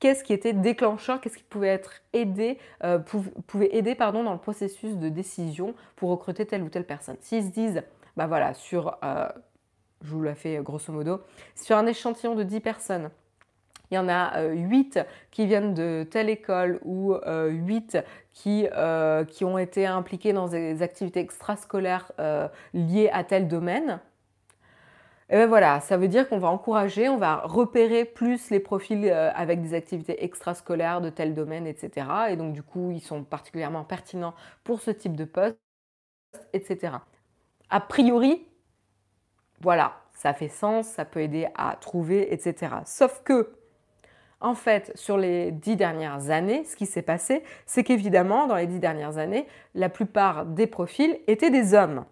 qu'est-ce qui était déclencheur, qu'est-ce qui pouvait être aidé, euh, pouvait aider pardon, dans le processus de décision pour recruter telle ou telle personne. S'ils se disent, bah voilà, sur, euh, je vous la fais grosso modo, sur un échantillon de 10 personnes, il y en a 8 euh, qui viennent de telle école ou 8 qui, qui ont été impliqués dans des activités extrascolaires liées à tel domaine, et bien voilà, ça veut dire qu'on va encourager, on va repérer plus les profils euh, avec des activités extrascolaires de tel domaine, etc. Et donc du coup, ils sont particulièrement pertinents pour ce type de poste, etc. A priori, voilà, ça fait sens, ça peut aider à trouver, etc. Sauf que, en fait, sur les dix dernières années, ce qui s'est passé, c'est qu'évidemment, dans les dix dernières années, la plupart des profils étaient des hommes.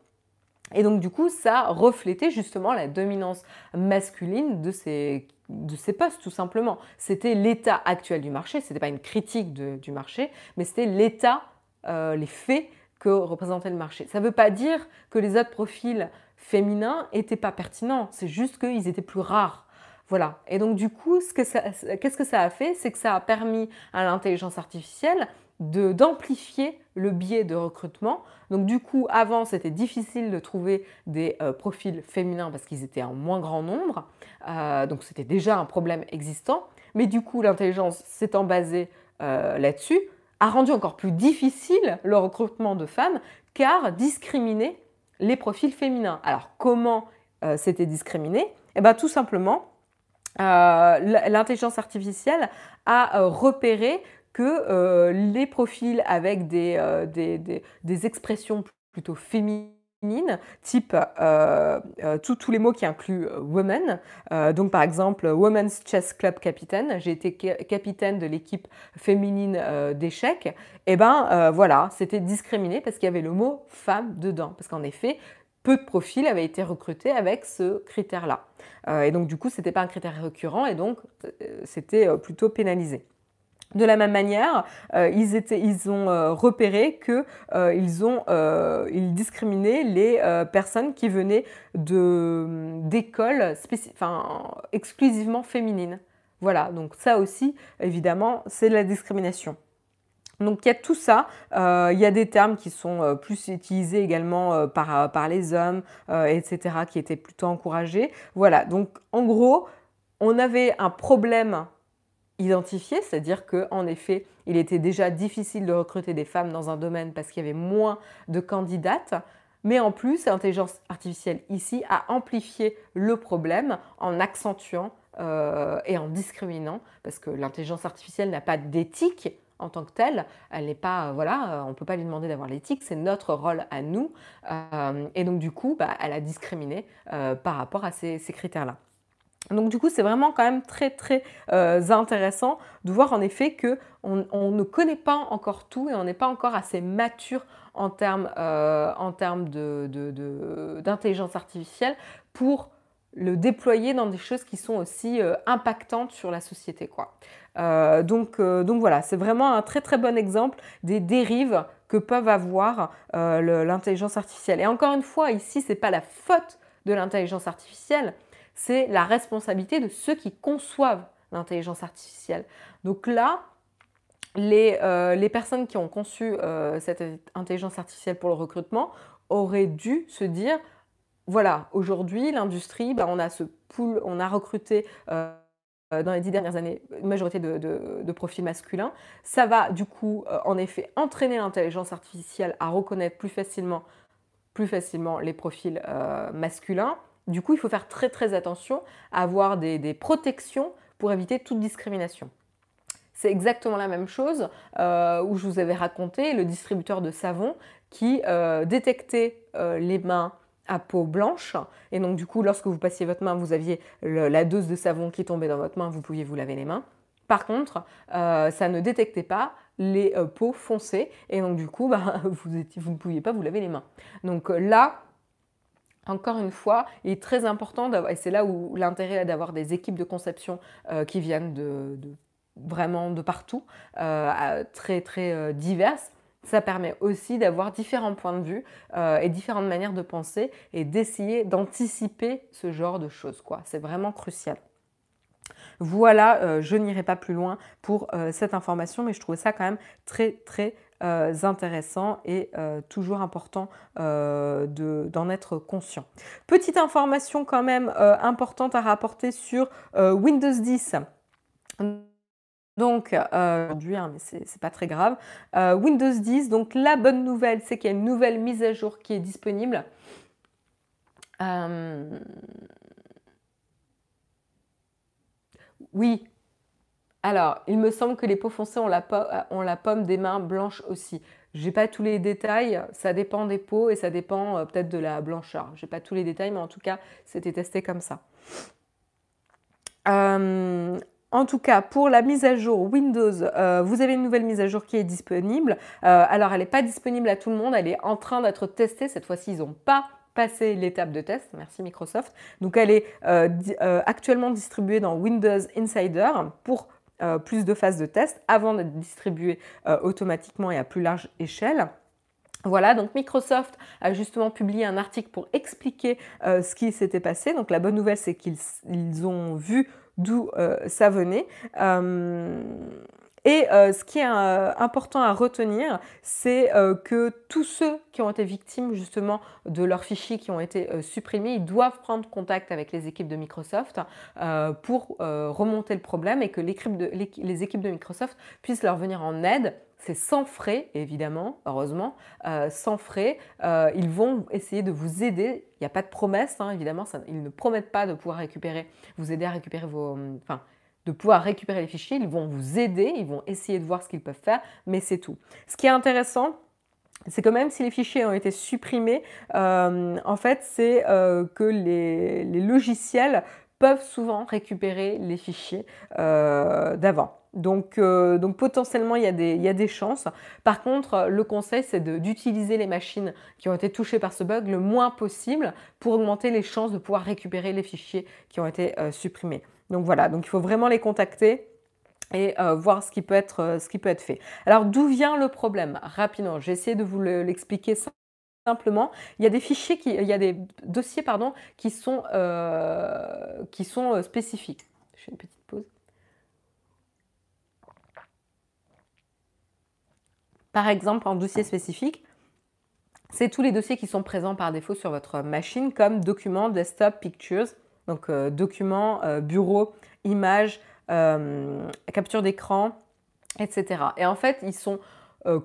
Et donc du coup, ça reflétait justement la dominance masculine de ces, de ces postes, tout simplement. C'était l'état actuel du marché, ce n'était pas une critique du marché, mais c'était l'état, euh, les faits que représentait le marché. Ça ne veut pas dire que les autres profils féminins n'étaient pas pertinents, c'est juste qu'ils étaient plus rares. Voilà. Et donc du coup, qu'est-ce que ça a fait? C'est que ça a permis à l'intelligence artificielle d'amplifier le biais de recrutement. Donc du coup, avant, c'était difficile de trouver des euh, profils féminins parce qu'ils étaient en moins grand nombre. Euh, donc c'était déjà un problème existant. Mais du coup, l'intelligence s'étant basée euh, là-dessus, a rendu encore plus difficile le recrutement de femmes car discriminer les profils féminins. Alors comment c'était discriminé? Eh bien tout simplement, l'intelligence artificielle a repéré que euh, les profils avec des, euh, des, expressions plutôt féminines, type euh, tous les mots qui incluent woman. donc par exemple, Women's Chess Club Capitaine, j'ai été capitaine de l'équipe féminine d'échecs. Et eh ben voilà, c'était discriminé parce qu'il y avait le mot femme dedans. Parce qu'en effet, peu de profils avaient été recrutés avec ce critère-là. et donc du coup, ce n'était pas un critère récurrent et donc c'était plutôt pénalisé. De la même manière, euh, ils, ont euh, repéré qu'ils euh, discriminaient les personnes qui venaient d'écoles exclusivement féminines. Voilà, donc ça aussi, évidemment, c'est la discrimination. Donc il y a tout ça, il y a des termes qui sont plus utilisés également par les hommes, etc., qui étaient plutôt encouragés. Voilà, donc en gros, on avait un problème identifié, c'est-à-dire qu'en effet, il était déjà difficile de recruter des femmes dans un domaine parce qu'il y avait moins de candidates. Mais en plus, l'intelligence artificielle ici a amplifié le problème en accentuant euh, et en discriminant, parce que l'intelligence artificielle n'a pas d'éthique en tant que telle. Elle n'est pas, euh, voilà, euh, on ne peut pas lui demander d'avoir l'éthique, c'est notre rôle à nous. et donc du coup, bah, elle a discriminé par rapport à ces critères-là. Donc du coup, c'est vraiment quand même très très intéressant de voir en effet que on, ne connaît pas encore tout et on n'est pas encore assez mature en termes, d'intelligence artificielle pour le déployer dans des choses qui sont aussi impactantes sur la société. Quoi. donc, donc voilà, c'est vraiment un très très bon exemple des dérives que peuvent avoir l'intelligence artificielle. Et encore une fois, ici, ce n'est pas la faute de l'intelligence artificielle, c'est la responsabilité de ceux qui conçoivent l'intelligence artificielle. Donc là, les, euh, personnes qui ont conçu euh, cette intelligence artificielle pour le recrutement auraient dû se dire, voilà, aujourd'hui, l'industrie, ben, on a ce pool, on a recruté euh, dans les dix dernières années une majorité de, profils masculins. Ça va du coup, en effet, entraîner l'intelligence artificielle à reconnaître plus facilement, plus facilement les profils masculins du coup, il faut faire très très attention à avoir des, protections pour éviter toute discrimination. C'est exactement la même chose euh, où je vous avais raconté le distributeur de savon qui euh, détectait euh, les mains à peau blanche. Et donc du coup, lorsque vous passiez votre main, vous aviez la dose de savon qui tombait dans votre main, vous pouviez vous laver les mains. Par contre, ça ne détectait pas les peaux foncées. Et donc du coup, bah, vous, vous, ne pouviez pas vous laver les mains. Donc là, encore une fois, il est très important, et c'est là où l'intérêt est d'avoir des équipes de conception euh, qui viennent vraiment de partout, euh, très très euh, diverses. Ça permet aussi d'avoir différents points de vue et différentes manières de penser et d'essayer d'anticiper ce genre de choses. C'est vraiment crucial. Voilà, je n'irai pas plus loin pour cette information, mais je trouvais ça quand même très très euh, intéressant et euh, toujours important euh, d'en être conscient. Petite information quand même importante à rapporter sur Windows 10. Donc, aujourd'hui, hein, mais c'est pas très grave. Windows 10, donc la bonne nouvelle, c'est qu'il y a une nouvelle mise à jour qui est disponible. Oui, alors, il me semble que les peaux foncées ont la, pomme des mains blanches aussi. Je n'ai pas tous les détails, ça dépend des peaux et ça dépend euh, peut-être de la blancheur. Je n'ai pas tous les détails, mais en tout cas, c'était testé comme ça. Euh, en tout cas, pour la mise à jour Windows, euh, vous avez une nouvelle mise à jour qui est disponible. alors, elle n'est pas disponible à tout le monde, elle est en train d'être testée. Cette fois-ci, ils n'ont pas passé l'étape de test. Merci Microsoft. Donc, elle est actuellement distribuée dans Windows Insider pour euh, plus de phases de test avant d'être distribué euh, automatiquement et à plus large échelle. Voilà, donc Microsoft a justement publié un article pour expliquer euh, ce qui s'était passé. Donc la bonne nouvelle, c'est qu'ils ont vu d'où ça venait. Et euh, ce qui est euh, important à retenir, c'est euh, que tous ceux qui ont été victimes justement de leurs fichiers qui ont été supprimés, ils doivent prendre contact avec les équipes de Microsoft pour remonter le problème et que les équipes de Microsoft puissent leur venir en aide c'est sans frais, évidemment, heureusement, sans frais. ils vont essayer de vous aider. Il n'y a pas de promesse, hein, évidemment. ils ne promettent pas de pouvoir récupérer, vous aider à récupérer vos, enfin, de pouvoir récupérer les fichiers, ils vont vous aider, ils vont essayer de voir ce qu'ils peuvent faire, mais c'est tout. Ce qui est intéressant, c'est que même si les fichiers ont été supprimés, euh, en fait, c'est euh, que les, logiciels peuvent souvent récupérer les fichiers euh, d'avant. Donc, donc, potentiellement, il y, a des, il y, a des, chances. Par contre, le conseil, c'est d'utiliser les machines qui ont été touchées par ce bug le moins possible pour augmenter les chances de pouvoir récupérer les fichiers qui ont été supprimés. Donc voilà, donc il faut vraiment les contacter et euh, voir ce qui, peut être, euh, ce qui peut être fait. Alors d'où vient le problème? Rapidement, j'ai essayé de vous l'expliquer simplement. Il y a des fichiers, qui, il y a des dossiers pardon, qui sont, euh, qui sont spécifiques. Je fais une petite pause. Par exemple, en dossier spécifique, c'est tous les dossiers qui sont présents par défaut sur votre machine comme documents, desktop, pictures, donc euh, documents, euh, bureau, images, euh, capture d'écran, etc. Et en fait, ils sont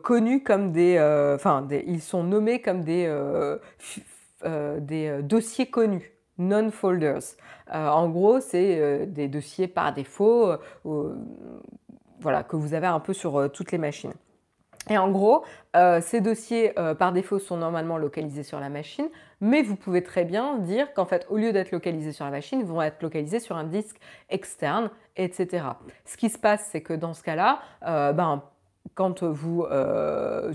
connus comme des, enfin, ils sont nommés comme des, des dossiers connus non-folders. en gros, c'est des dossiers par défaut voilà, que vous avez un peu sur toutes les machines. Et en gros, euh, ces dossiers euh, par défaut sont normalement localisés sur la machine, mais vous pouvez très bien dire qu'en fait, au lieu d'être localisés sur la machine, ils vont être localisés sur un disque externe, etc. Ce qui se passe, c'est que dans ce cas-là, euh, ben, quand vous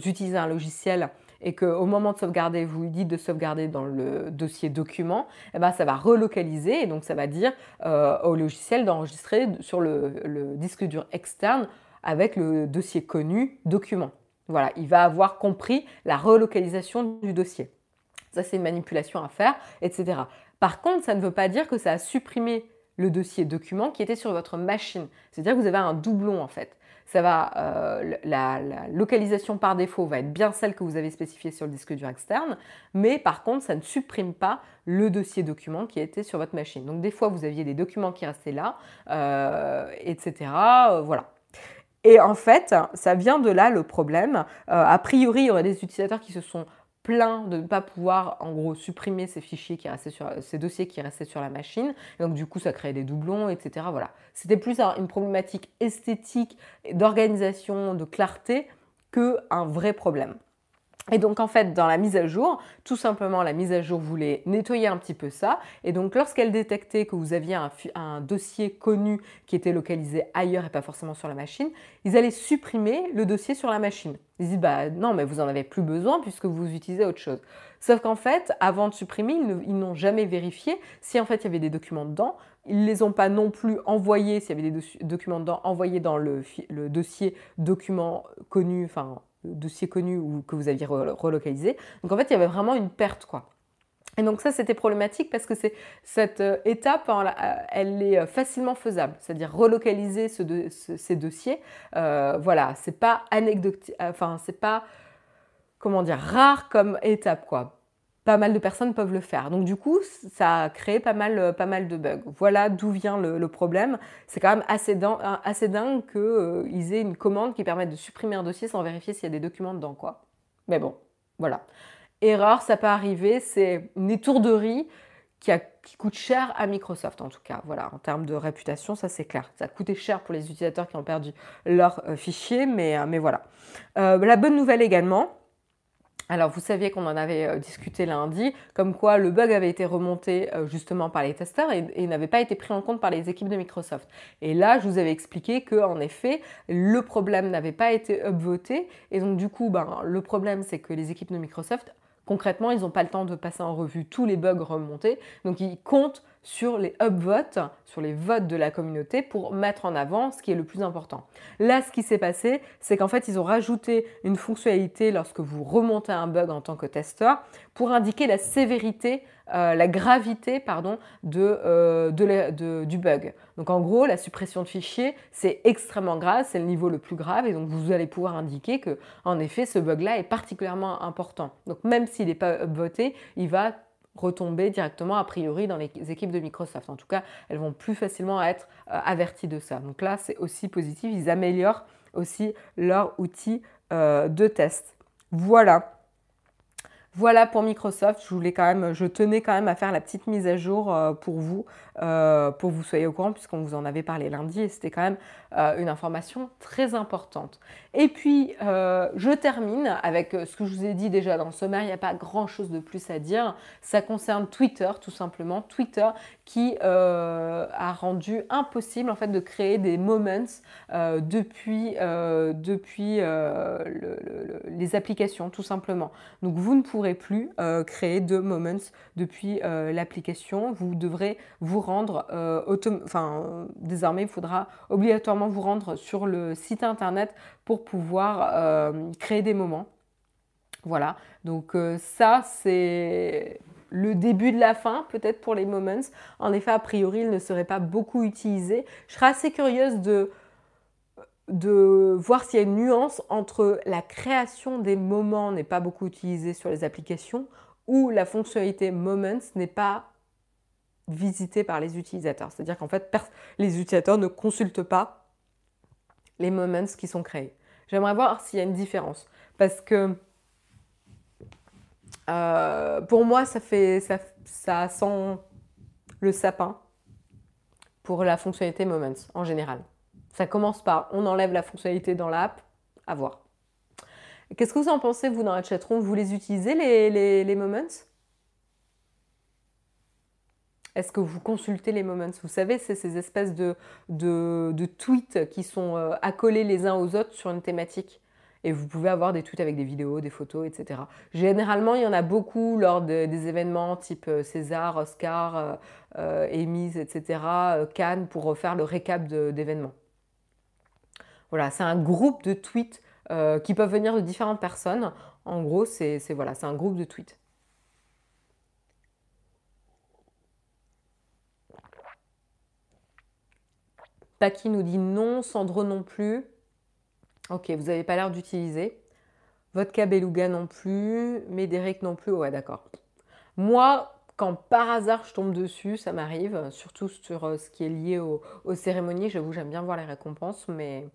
utilisez un logiciel et qu'au moment de sauvegarder, vous lui dites de sauvegarder dans le dossier document, eh ben, ça va relocaliser et donc ça va dire au logiciel d'enregistrer sur le disque dur externe avec le dossier connu document. Voilà, il va avoir compris la relocalisation du dossier. Ça, c'est une manipulation à faire, etc. Par contre, ça ne veut pas dire que ça a supprimé le dossier document qui était sur votre machine. C'est-à-dire que vous avez un doublon en fait. Euh, la, localisation par défaut va être bien celle que vous avez spécifiée sur le disque dur externe, mais par contre, ça ne supprime pas le dossier document qui était sur votre machine. Donc des fois, vous aviez des documents qui restaient là, euh, etc. Euh, voilà. Et en fait, ça vient de là le problème. Euh, a priori, il y aurait des utilisateurs qui se sont plaints de ne pas pouvoir en gros supprimer ces fichiers qui restaient sur ces dossiers qui restaient sur la machine. donc du coup, ça créait des doublons, etc. Voilà. C'était plus une problématique esthétique, d'organisation, de clarté que un vrai problème. Et donc en fait, dans la mise à jour, tout simplement la mise à jour voulait nettoyer un petit peu ça. Et donc lorsqu'elle détectait que vous aviez un, dossier connu qui était localisé ailleurs et pas forcément sur la machine, ils allaient supprimer le dossier sur la machine. Ils disent bah non mais vous en avez plus besoin puisque vous utilisez autre chose. Sauf qu'en fait, avant de supprimer, ils n'ont jamais vérifié si en fait il y avait des documents dedans. Ils ne les ont pas non plus envoyés, s'il y avait des documents dedans, envoyés dans le, dossier document connu, enfin dossier connu ou que vous aviez relocalisé. Donc en fait, il y avait vraiment une perte, quoi. Et donc ça, c'était problématique parce que cette euh, étape, euh, elle est euh, facilement faisable. C'est-à-dire relocaliser ces dossiers. voilà, c'est pas anecdotique, enfin c'est pas comment dire rare comme étape, quoi pas mal de personnes peuvent le faire. Donc du coup, ça a créé pas mal, euh, pas mal de bugs. Voilà d'où vient le, problème. C'est quand même assez, assez dingue qu'ils euh, aient une commande qui permette de supprimer un dossier sans vérifier s'il y a des documents dedans. Quoi. Mais bon, voilà. Erreur, ça peut arriver, c'est une étourderie qui, coûte cher à Microsoft en tout cas. Voilà, en termes de réputation, ça c'est clair. Ça a coûté cher pour les utilisateurs qui ont perdu leurs euh, fichiers, mais, mais voilà. la bonne nouvelle également, alors vous saviez qu'on en avait euh, discuté lundi, comme quoi le bug avait été remonté euh, justement par les testeurs et, n'avait pas été pris en compte par les équipes de Microsoft. Et là, je vous avais expliqué que en effet, le problème n'avait pas été upvoté et donc du coup, ben, le problème c'est que les équipes de Microsoft Concrètement, ils n'ont pas le temps de passer en revue tous les bugs remontés, donc ils comptent sur les upvotes, sur les votes de la communauté pour mettre en avant ce qui est le plus important. Là, ce qui s'est passé, c'est qu'en fait, ils ont rajouté une fonctionnalité lorsque vous remontez un bug en tant que testeur pour indiquer la sévérité euh, la gravité pardon, euh, de, du bug. Donc en gros, la suppression de fichiers, c'est extrêmement grave, c'est le niveau le plus grave, et donc vous allez pouvoir indiquer que, en effet, ce bug-là est particulièrement important. Donc même s'il n'est pas upvoté, il va retomber directement a priori dans les équipes de Microsoft. En tout cas, elles vont plus facilement être euh, averties de ça. Donc là, c'est aussi positif, ils améliorent aussi leur outil de test. Voilà. Voilà pour Microsoft. Je voulais quand même, je tenais quand même à faire la petite mise à jour euh, pour vous, euh, pour vous soyez au courant, puisqu'on vous en avait parlé lundi et c'était quand même euh, une information très importante. Et puis, je termine avec ce que je vous ai dit déjà dans le sommaire. Il n'y a pas grand chose de plus à dire. Ça concerne Twitter, tout simplement. Twitter qui a rendu impossible en fait de créer des moments depuis, depuis les applications, tout simplement. Donc, vous ne pouvez plus euh, créer de moments depuis euh, l'application. Vous devrez vous rendre, euh, enfin désormais il faudra obligatoirement vous rendre sur le site internet pour pouvoir créer des moments. Voilà, donc ça c'est le début de la fin, peut-être pour les moments. En effet, a priori, ils ne seraient pas beaucoup utilisés. Je serais assez curieuse de de voir s'il y a une nuance entre la création des moments n'est pas beaucoup utilisée sur les applications ou la fonctionnalité Moments n'est pas visitée par les utilisateurs. C'est-à-dire qu'en fait, les utilisateurs ne consultent pas moments qui sont créés. J'aimerais voir s'il y a une différence. Parce que euh, pour moi, ça, fait, ça, sent le sapin pour la fonctionnalité Moments en général. Ça commence par on enlève la fonctionnalité dans l'app, à voir. Qu'est-ce que vous en pensez, vous, dans la chatroom? Vous les utilisez, les, moments? Est-ce que vous consultez les moments? Vous savez, c'est ces espèces de, de, tweets qui sont euh, accolés les uns aux autres sur une thématique. Et vous pouvez avoir des tweets avec des vidéos, des photos, etc. Généralement, il y en a beaucoup lors des événements type euh, César, Oscar, euh, euh etc., Cannes, pour faire le récap d'événements. Voilà, c'est un groupe de tweets qui peuvent venir de différentes personnes. En gros, c'est voilà, un groupe de tweets. Paki nous dit non, Sandro non plus. Ok, vous n'avez pas l'air d'utiliser. Vodka Beluga non plus. Médéric non plus. Ouais, d'accord. Moi, quand par hasard je tombe dessus, ça m'arrive, surtout sur euh, ce qui est lié aux cérémonies. J'avoue, j'aime bien voir les récompenses, mais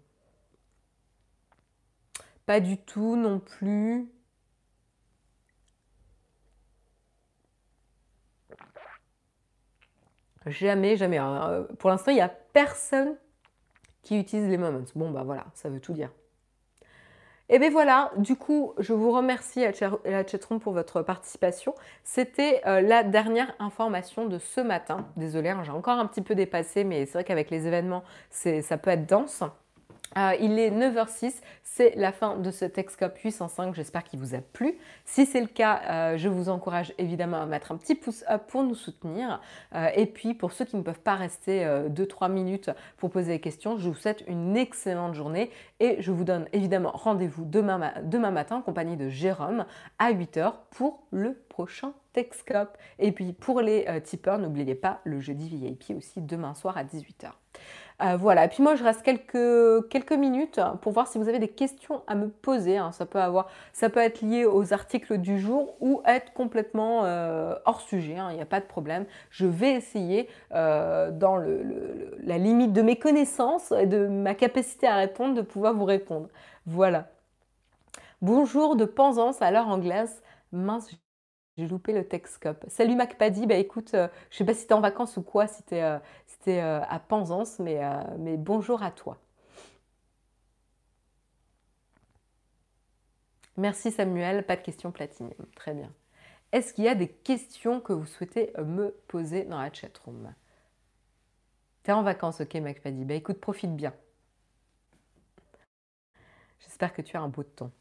pas du tout non plus. Jamais, jamais. Euh, pour l'instant, il n'y a personne qui utilise les moments. Bon, bah voilà, ça veut tout dire. Et eh bien voilà, du coup, je vous remercie à la chatroom pour votre participation. C'était euh, la dernière information de ce matin. Désolée, hein, j'ai encore un petit peu dépassé, mais c'est vrai qu'avec les événements, ça peut être dense. Euh, il est 9h06, c'est la fin de ce Texcope 805, j'espère qu'il vous a plu. Si c'est le cas, euh, je vous encourage évidemment à mettre un petit pouce up pour nous soutenir. Euh, et puis pour ceux qui ne peuvent pas rester 2-3 minutes pour poser des questions, je vous souhaite une excellente journée et je vous donne évidemment rendez-vous demain, matin en compagnie de Jérôme à 8h pour le prochain Texcope. Et puis pour les tipeurs, n'oubliez pas le jeudi VIP aussi demain soir à 18h. Euh, voilà, et puis moi je reste quelques, quelques minutes pour voir si vous avez des questions à me poser. Hein. Ça, peut être lié aux articles du jour ou être complètement euh, hors sujet, hein. il n'y a pas de problème. Je vais essayer euh, dans la limite de mes connaissances et de ma capacité à répondre de pouvoir vous répondre. Voilà. Bonjour de Penzance à l'heure anglaise. Mince, j'ai loupé le Texcope. Salut MacPaddy, bah écoute, je je sais pas si tu es en vacances ou quoi, si tu es, euh, à Penzance, mais, euh, mais bonjour à toi. Merci Samuel, pas de questions platinium. Très bien. Est-ce qu'il y a des questions que vous souhaitez me poser dans la chatroom T'es en vacances, ok MacPaddy Bah écoute, profite bien. J'espère que tu as un beau temps.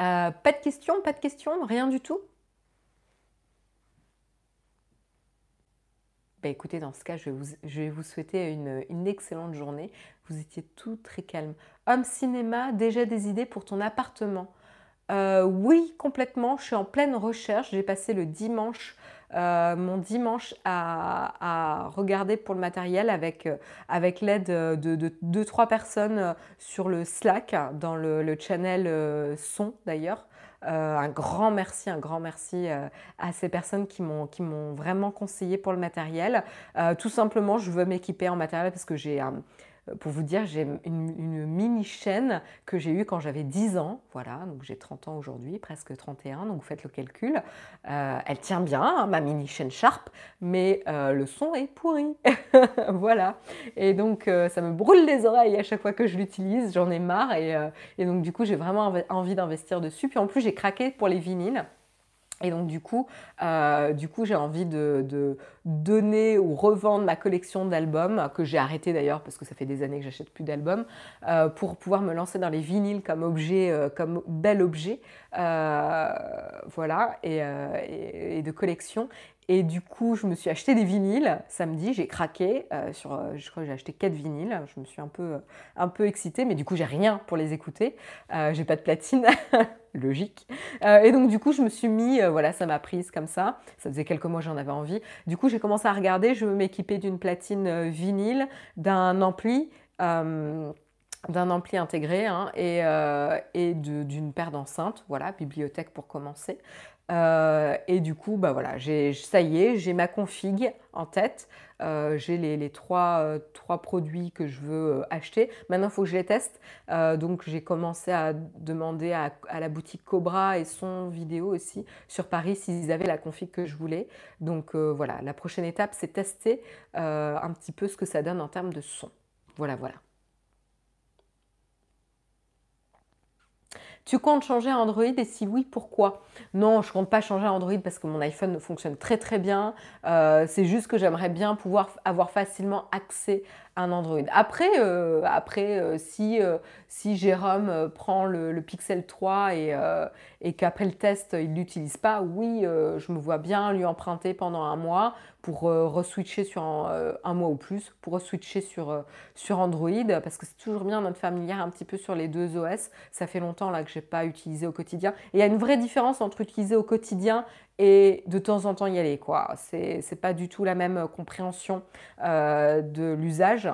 Euh, pas de questions, pas de questions, rien du tout? Bah, écoutez, dans ce cas, je vais vous, souhaiter une, excellente journée. Vous étiez tout très calme. Homme cinéma, déjà des idées pour ton appartement euh, Oui, complètement. Je suis en pleine recherche. J'ai passé le dimanche, euh, mon dimanche à, regarder pour le matériel avec, euh, avec l'aide de, deux, trois personnes sur le Slack, dans le, channel son d'ailleurs. Euh, un grand merci, un grand merci euh, à ces personnes qui m'ont vraiment conseillé pour le matériel. Euh, tout simplement, je veux m'équiper en matériel parce que j'ai pour vous dire, j'ai une, mini chaîne que j'ai eue quand j'avais 10 ans. Voilà, donc j'ai 30 ans aujourd'hui, presque 31, donc faites le calcul. Euh, elle tient bien, hein, ma mini chaîne Sharp, mais euh, le son est pourri. voilà. Et donc euh, ça me brûle les oreilles à chaque fois que je l'utilise, j'en ai marre. Et, et, donc du coup, j'ai vraiment envie d'investir dessus. Puis en plus, j'ai craqué pour les vinyles. Et donc du coup, euh, du coup j'ai envie de, donner ou revendre ma collection d'albums, que j'ai arrêté d'ailleurs parce que ça fait des années que j'achète plus d'albums, euh, pour pouvoir me lancer dans les vinyles comme objet, euh, comme bel objet, voilà, et, de collection. Et du coup, je me suis acheté des vinyles samedi, j'ai craqué sur, je crois que j'ai acheté quatre vinyles. Je me suis un peu, un peu excitée, mais du coup, j'ai rien pour les écouter. j'ai pas de platine. logique. Euh, et donc du coup, je me suis mis, euh, voilà, ça m'a prise comme ça. Ça faisait quelques mois, j'en avais envie. Du coup, j'ai commencé à regarder. Je m'équiper d'une platine euh, vinyle, d'un ampli. d'un ampli intégré hein, et, et d'une paire d'enceintes, voilà, bibliothèque pour commencer. Euh, et du coup, bah voilà, ça y est, j'ai ma config en tête. Euh, j'ai les, euh, trois, produits que je veux acheter. Maintenant, il faut que je les teste. donc, j'ai commencé à demander à, la boutique Cobra et son vidéo aussi sur Paris s'ils avaient la config que je voulais. Donc, voilà, la prochaine étape, c'est tester un petit peu ce que ça donne en termes de son. Voilà, voilà. Tu comptes changer Android et si oui, pourquoi? Non, je compte pas changer Android parce que mon iPhone fonctionne très très bien. Euh, c'est juste que j'aimerais bien pouvoir avoir facilement accès Android. Après, euh, après euh, si, si Jérôme prend le, Pixel 3 et, qu'après le test, il l'utilise pas, oui, je me vois bien lui emprunter pendant un mois pour euh, reswitcher sur euh, un, mois ou plus, pour reswitcher sur, euh, sur Android, parce que c'est toujours bien d'être familière un petit peu sur les deux OS. Ça fait longtemps là que je n'ai pas utilisé au quotidien. Et il y a une vraie différence entre utiliser au quotidien et de temps en temps y aller. quoi. C'est pas du tout la même compréhension de l'usage.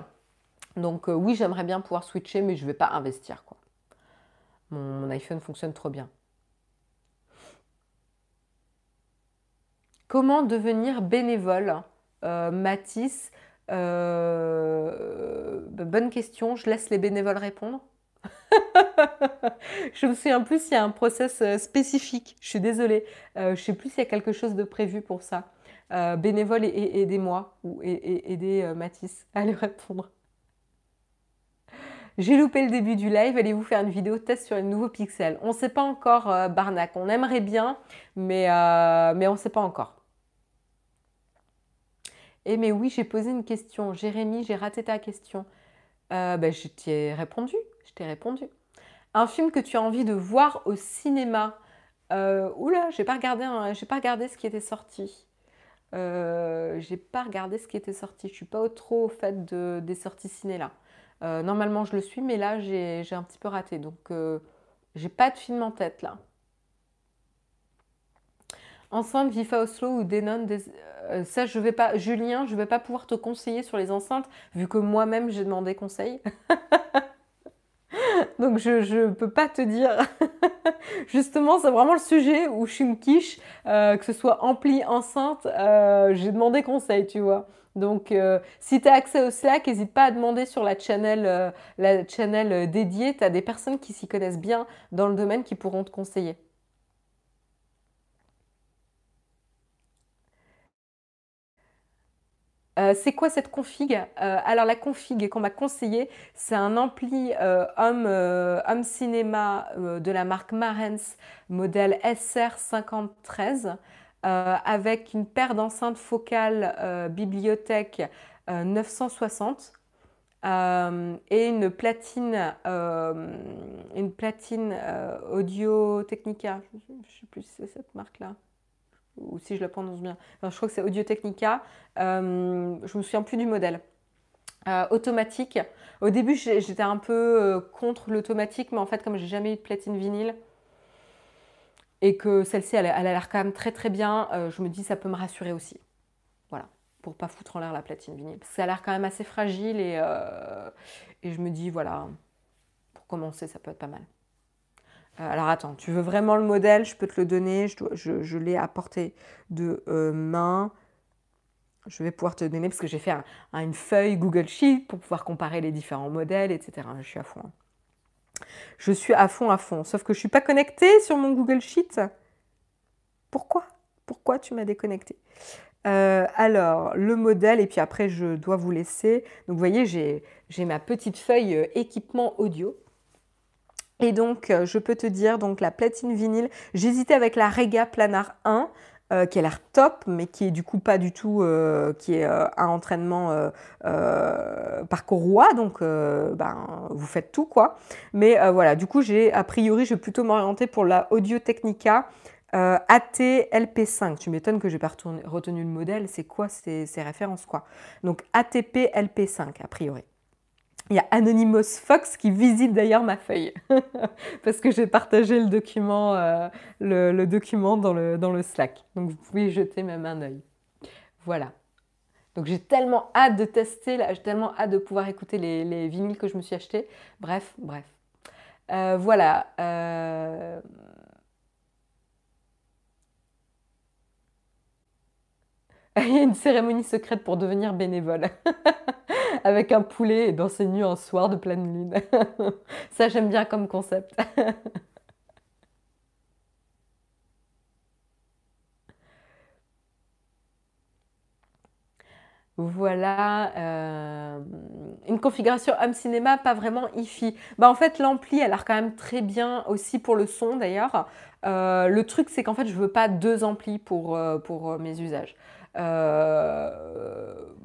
Donc oui, j'aimerais bien pouvoir switcher, mais je vais pas investir. Quoi. mon iPhone fonctionne trop bien. Comment devenir bénévole euh, Mathis, euh, bonne question, je laisse les bénévoles répondre. je me souviens plus s'il y a un process euh, spécifique. Je suis désolée. je ne sais plus s'il y a quelque chose de prévu pour ça. bénévole, et, aidez-moi ou aidez Mathis à lui répondre. J'ai loupé le début du live, allez-vous faire une vidéo test sur les nouveaux pixels On ne sait pas encore, Barnac. On aimerait bien, mais, on ne sait pas encore. Eh mais oui, j'ai posé une question. Jérémy, j'ai raté ta question. Euh, ben, je t'ai répondu. T'ai répondu. Un film que tu as envie de voir au cinéma. Euh, oula, j'ai pas regardé, j'ai pas regardé ce qui était sorti. Euh, j'ai pas regardé ce qui était sorti. Je suis pas trop au fait de, des sorties ciné là. Euh, normalement, je le suis, mais là, j'ai un petit peu raté. Donc, j'ai pas de film en tête là. Enceinte Vifa Oslo ou Denon, euh, ça je vais pas, Julien, je vais pas pouvoir te conseiller sur les enceintes vu que moi-même j'ai demandé conseil. Donc je ne peux pas te dire. Justement, c'est vraiment le sujet où je suis une quiche, euh, que ce soit ampli, enceinte, euh, j'ai demandé conseil, tu vois. Donc si tu as accès au Slack, n'hésite pas à demander sur la channel, la channel dédiée. Tu as des personnes qui s'y connaissent bien dans le domaine qui pourront te conseiller. Euh, c'est quoi cette config euh, Alors la config qu'on m'a conseillé, c'est un ampli euh, home, cinéma de la marque Marens, modèle SR53, avec une paire d'enceintes focales bibliothèque 960 et une platine, une platine Audio Technica. Je ne sais plus si c'est cette marque-là ou si je le prononce bien. je crois que c'est Audio Technica. Euh, je me souviens plus du modèle. Euh, automatique. Au début, j'étais un peu euh, contre l'automatique, mais en fait, comme j'ai jamais eu de platine vinyle et que celle-ci, elle, a l'air quand même très très bien, je me dis ça peut me rassurer aussi. Voilà, pour pas foutre en l'air la platine vinyle. Parce que ça a l'air quand même assez fragile et, et je me dis voilà, pour commencer, ça peut être pas mal. Euh, alors attends, tu veux vraiment le modèle? Je peux te le donner. Je, l'ai à portée de euh, main. Je vais pouvoir te donner parce que j'ai fait une feuille Google Sheet pour pouvoir comparer les différents modèles, etc. Je suis à fond. Hein. Je suis à fond, à fond. Sauf que je ne suis pas connectée sur mon Google Sheet. Pourquoi? Pourquoi tu m'as déconnecté euh, alors, le modèle, et puis après, je dois vous laisser. Donc, vous voyez, j'ai ma petite feuille équipement audio. Et donc, euh, je peux te dire, donc la platine vinyle, j'hésitais avec la Rega Planar 1, euh, qui a l'air top, mais qui est du coup pas du tout, euh, qui est un entraînement par courroie, donc ben, vous faites tout quoi. Mais voilà, du coup, j'ai a priori, je vais plutôt m'orienter pour la Audio Technica AT LP5. Tu m'étonnes que je n'ai pas retenu le modèle, c'est quoi ces, ces références quoi? Donc ATP LP5 a priori. Il y a Anonymous Fox qui visite d'ailleurs ma feuille parce que j'ai partagé le document, euh, le, document dans le, dans le Slack. Donc vous pouvez jeter même un œil. Voilà. Donc j'ai tellement hâte de tester, j'ai tellement hâte de pouvoir écouter les, les, vinyles que je me suis achetés. Bref, bref. Euh, voilà. Euh, Il y a une cérémonie secrète pour devenir bénévole. Avec un poulet et dans ses nuits un soir de pleine lune. Ça, j'aime bien comme concept. Voilà. Euh, une configuration home cinéma, pas vraiment hi Bah en fait l'ampli a l'air quand même très bien aussi pour le son d'ailleurs. Euh, le truc c'est qu'en fait je veux pas deux amplis pour, euh, pour mes usages.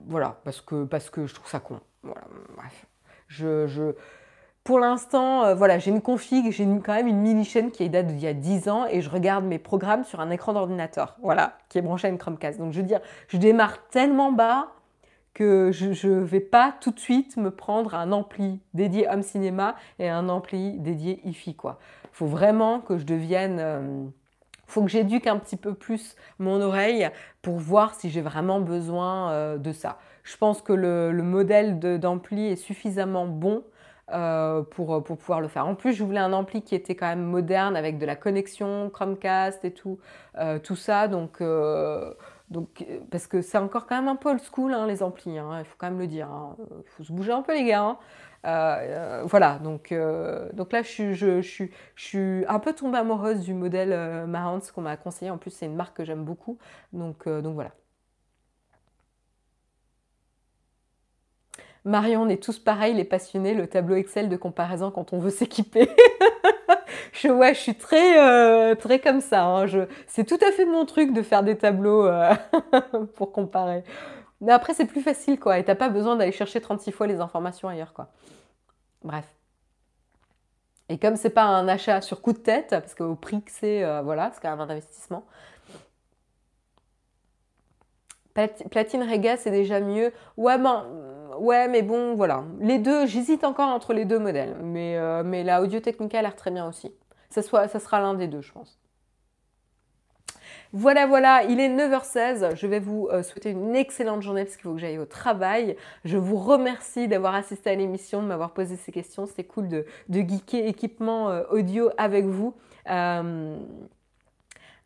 Voilà, parce que, parce que je trouve ça con. Voilà, bref. Je, je, pour l'instant, euh, voilà, j'ai une config, j'ai quand même une mini chaîne qui date d'il y a 10 ans et je regarde mes programmes sur un écran d'ordinateur, voilà, qui est branché à une Chromecast. Donc je veux dire, je démarre tellement bas que je ne vais pas tout de suite me prendre un ampli dédié home cinéma et un ampli dédié hi quoi. Il faut vraiment que je devienne euh, faut que j'éduque un petit peu plus mon oreille pour voir si j'ai vraiment besoin euh, de ça. Je pense que le, le modèle d'ampli est suffisamment bon euh, pour, pour, pouvoir le faire. En plus, je voulais un ampli qui était quand même moderne avec de la connexion Chromecast et tout, euh, tout ça. Donc, donc, parce que c'est encore quand même un peu old school, hein, les amplis, hein, il faut quand même le dire. Hein. Il faut se bouger un peu, les gars. Voilà, donc, donc là, je, suis un peu tombée amoureuse du modèle Mahance qu'on m'a conseillé. En plus, c'est une marque que j'aime beaucoup. Donc, donc voilà. Marion, on est tous pareils, les passionnés, le tableau Excel de comparaison quand on veut s'équiper. je, ouais, je suis très, euh, comme ça. Hein. c'est tout à fait mon truc de faire des tableaux euh, pour comparer. Mais après, c'est plus facile, quoi. Et t'as pas besoin d'aller chercher 36 fois les informations ailleurs, quoi. Bref. Et comme c'est pas un achat sur coup de tête, parce qu'au prix que c'est, euh, voilà, c'est quand même un investissement, Platine Rega, c'est déjà mieux. Ouais, ben, ouais, mais bon, voilà. Les deux, j'hésite encore entre les deux modèles. Mais, euh, mais la Audio Technica a l'air très bien aussi. Ça, ça sera l'un des deux, je pense. Voilà, voilà, il est 9h16. Je vais vous euh, souhaiter une excellente journée parce qu'il faut que j'aille au travail. Je vous remercie d'avoir assisté à l'émission, de m'avoir posé ces questions. C'était cool de, geeker équipement euh, audio avec vous.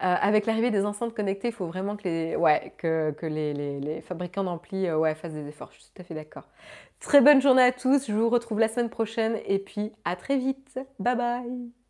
Euh, avec l'arrivée des enceintes connectées, il faut vraiment que les, fabricants d'ampli euh, ouais, fassent des efforts. Je suis tout à fait d'accord. Très bonne journée à tous. Je vous retrouve la semaine prochaine et puis à très vite. Bye bye.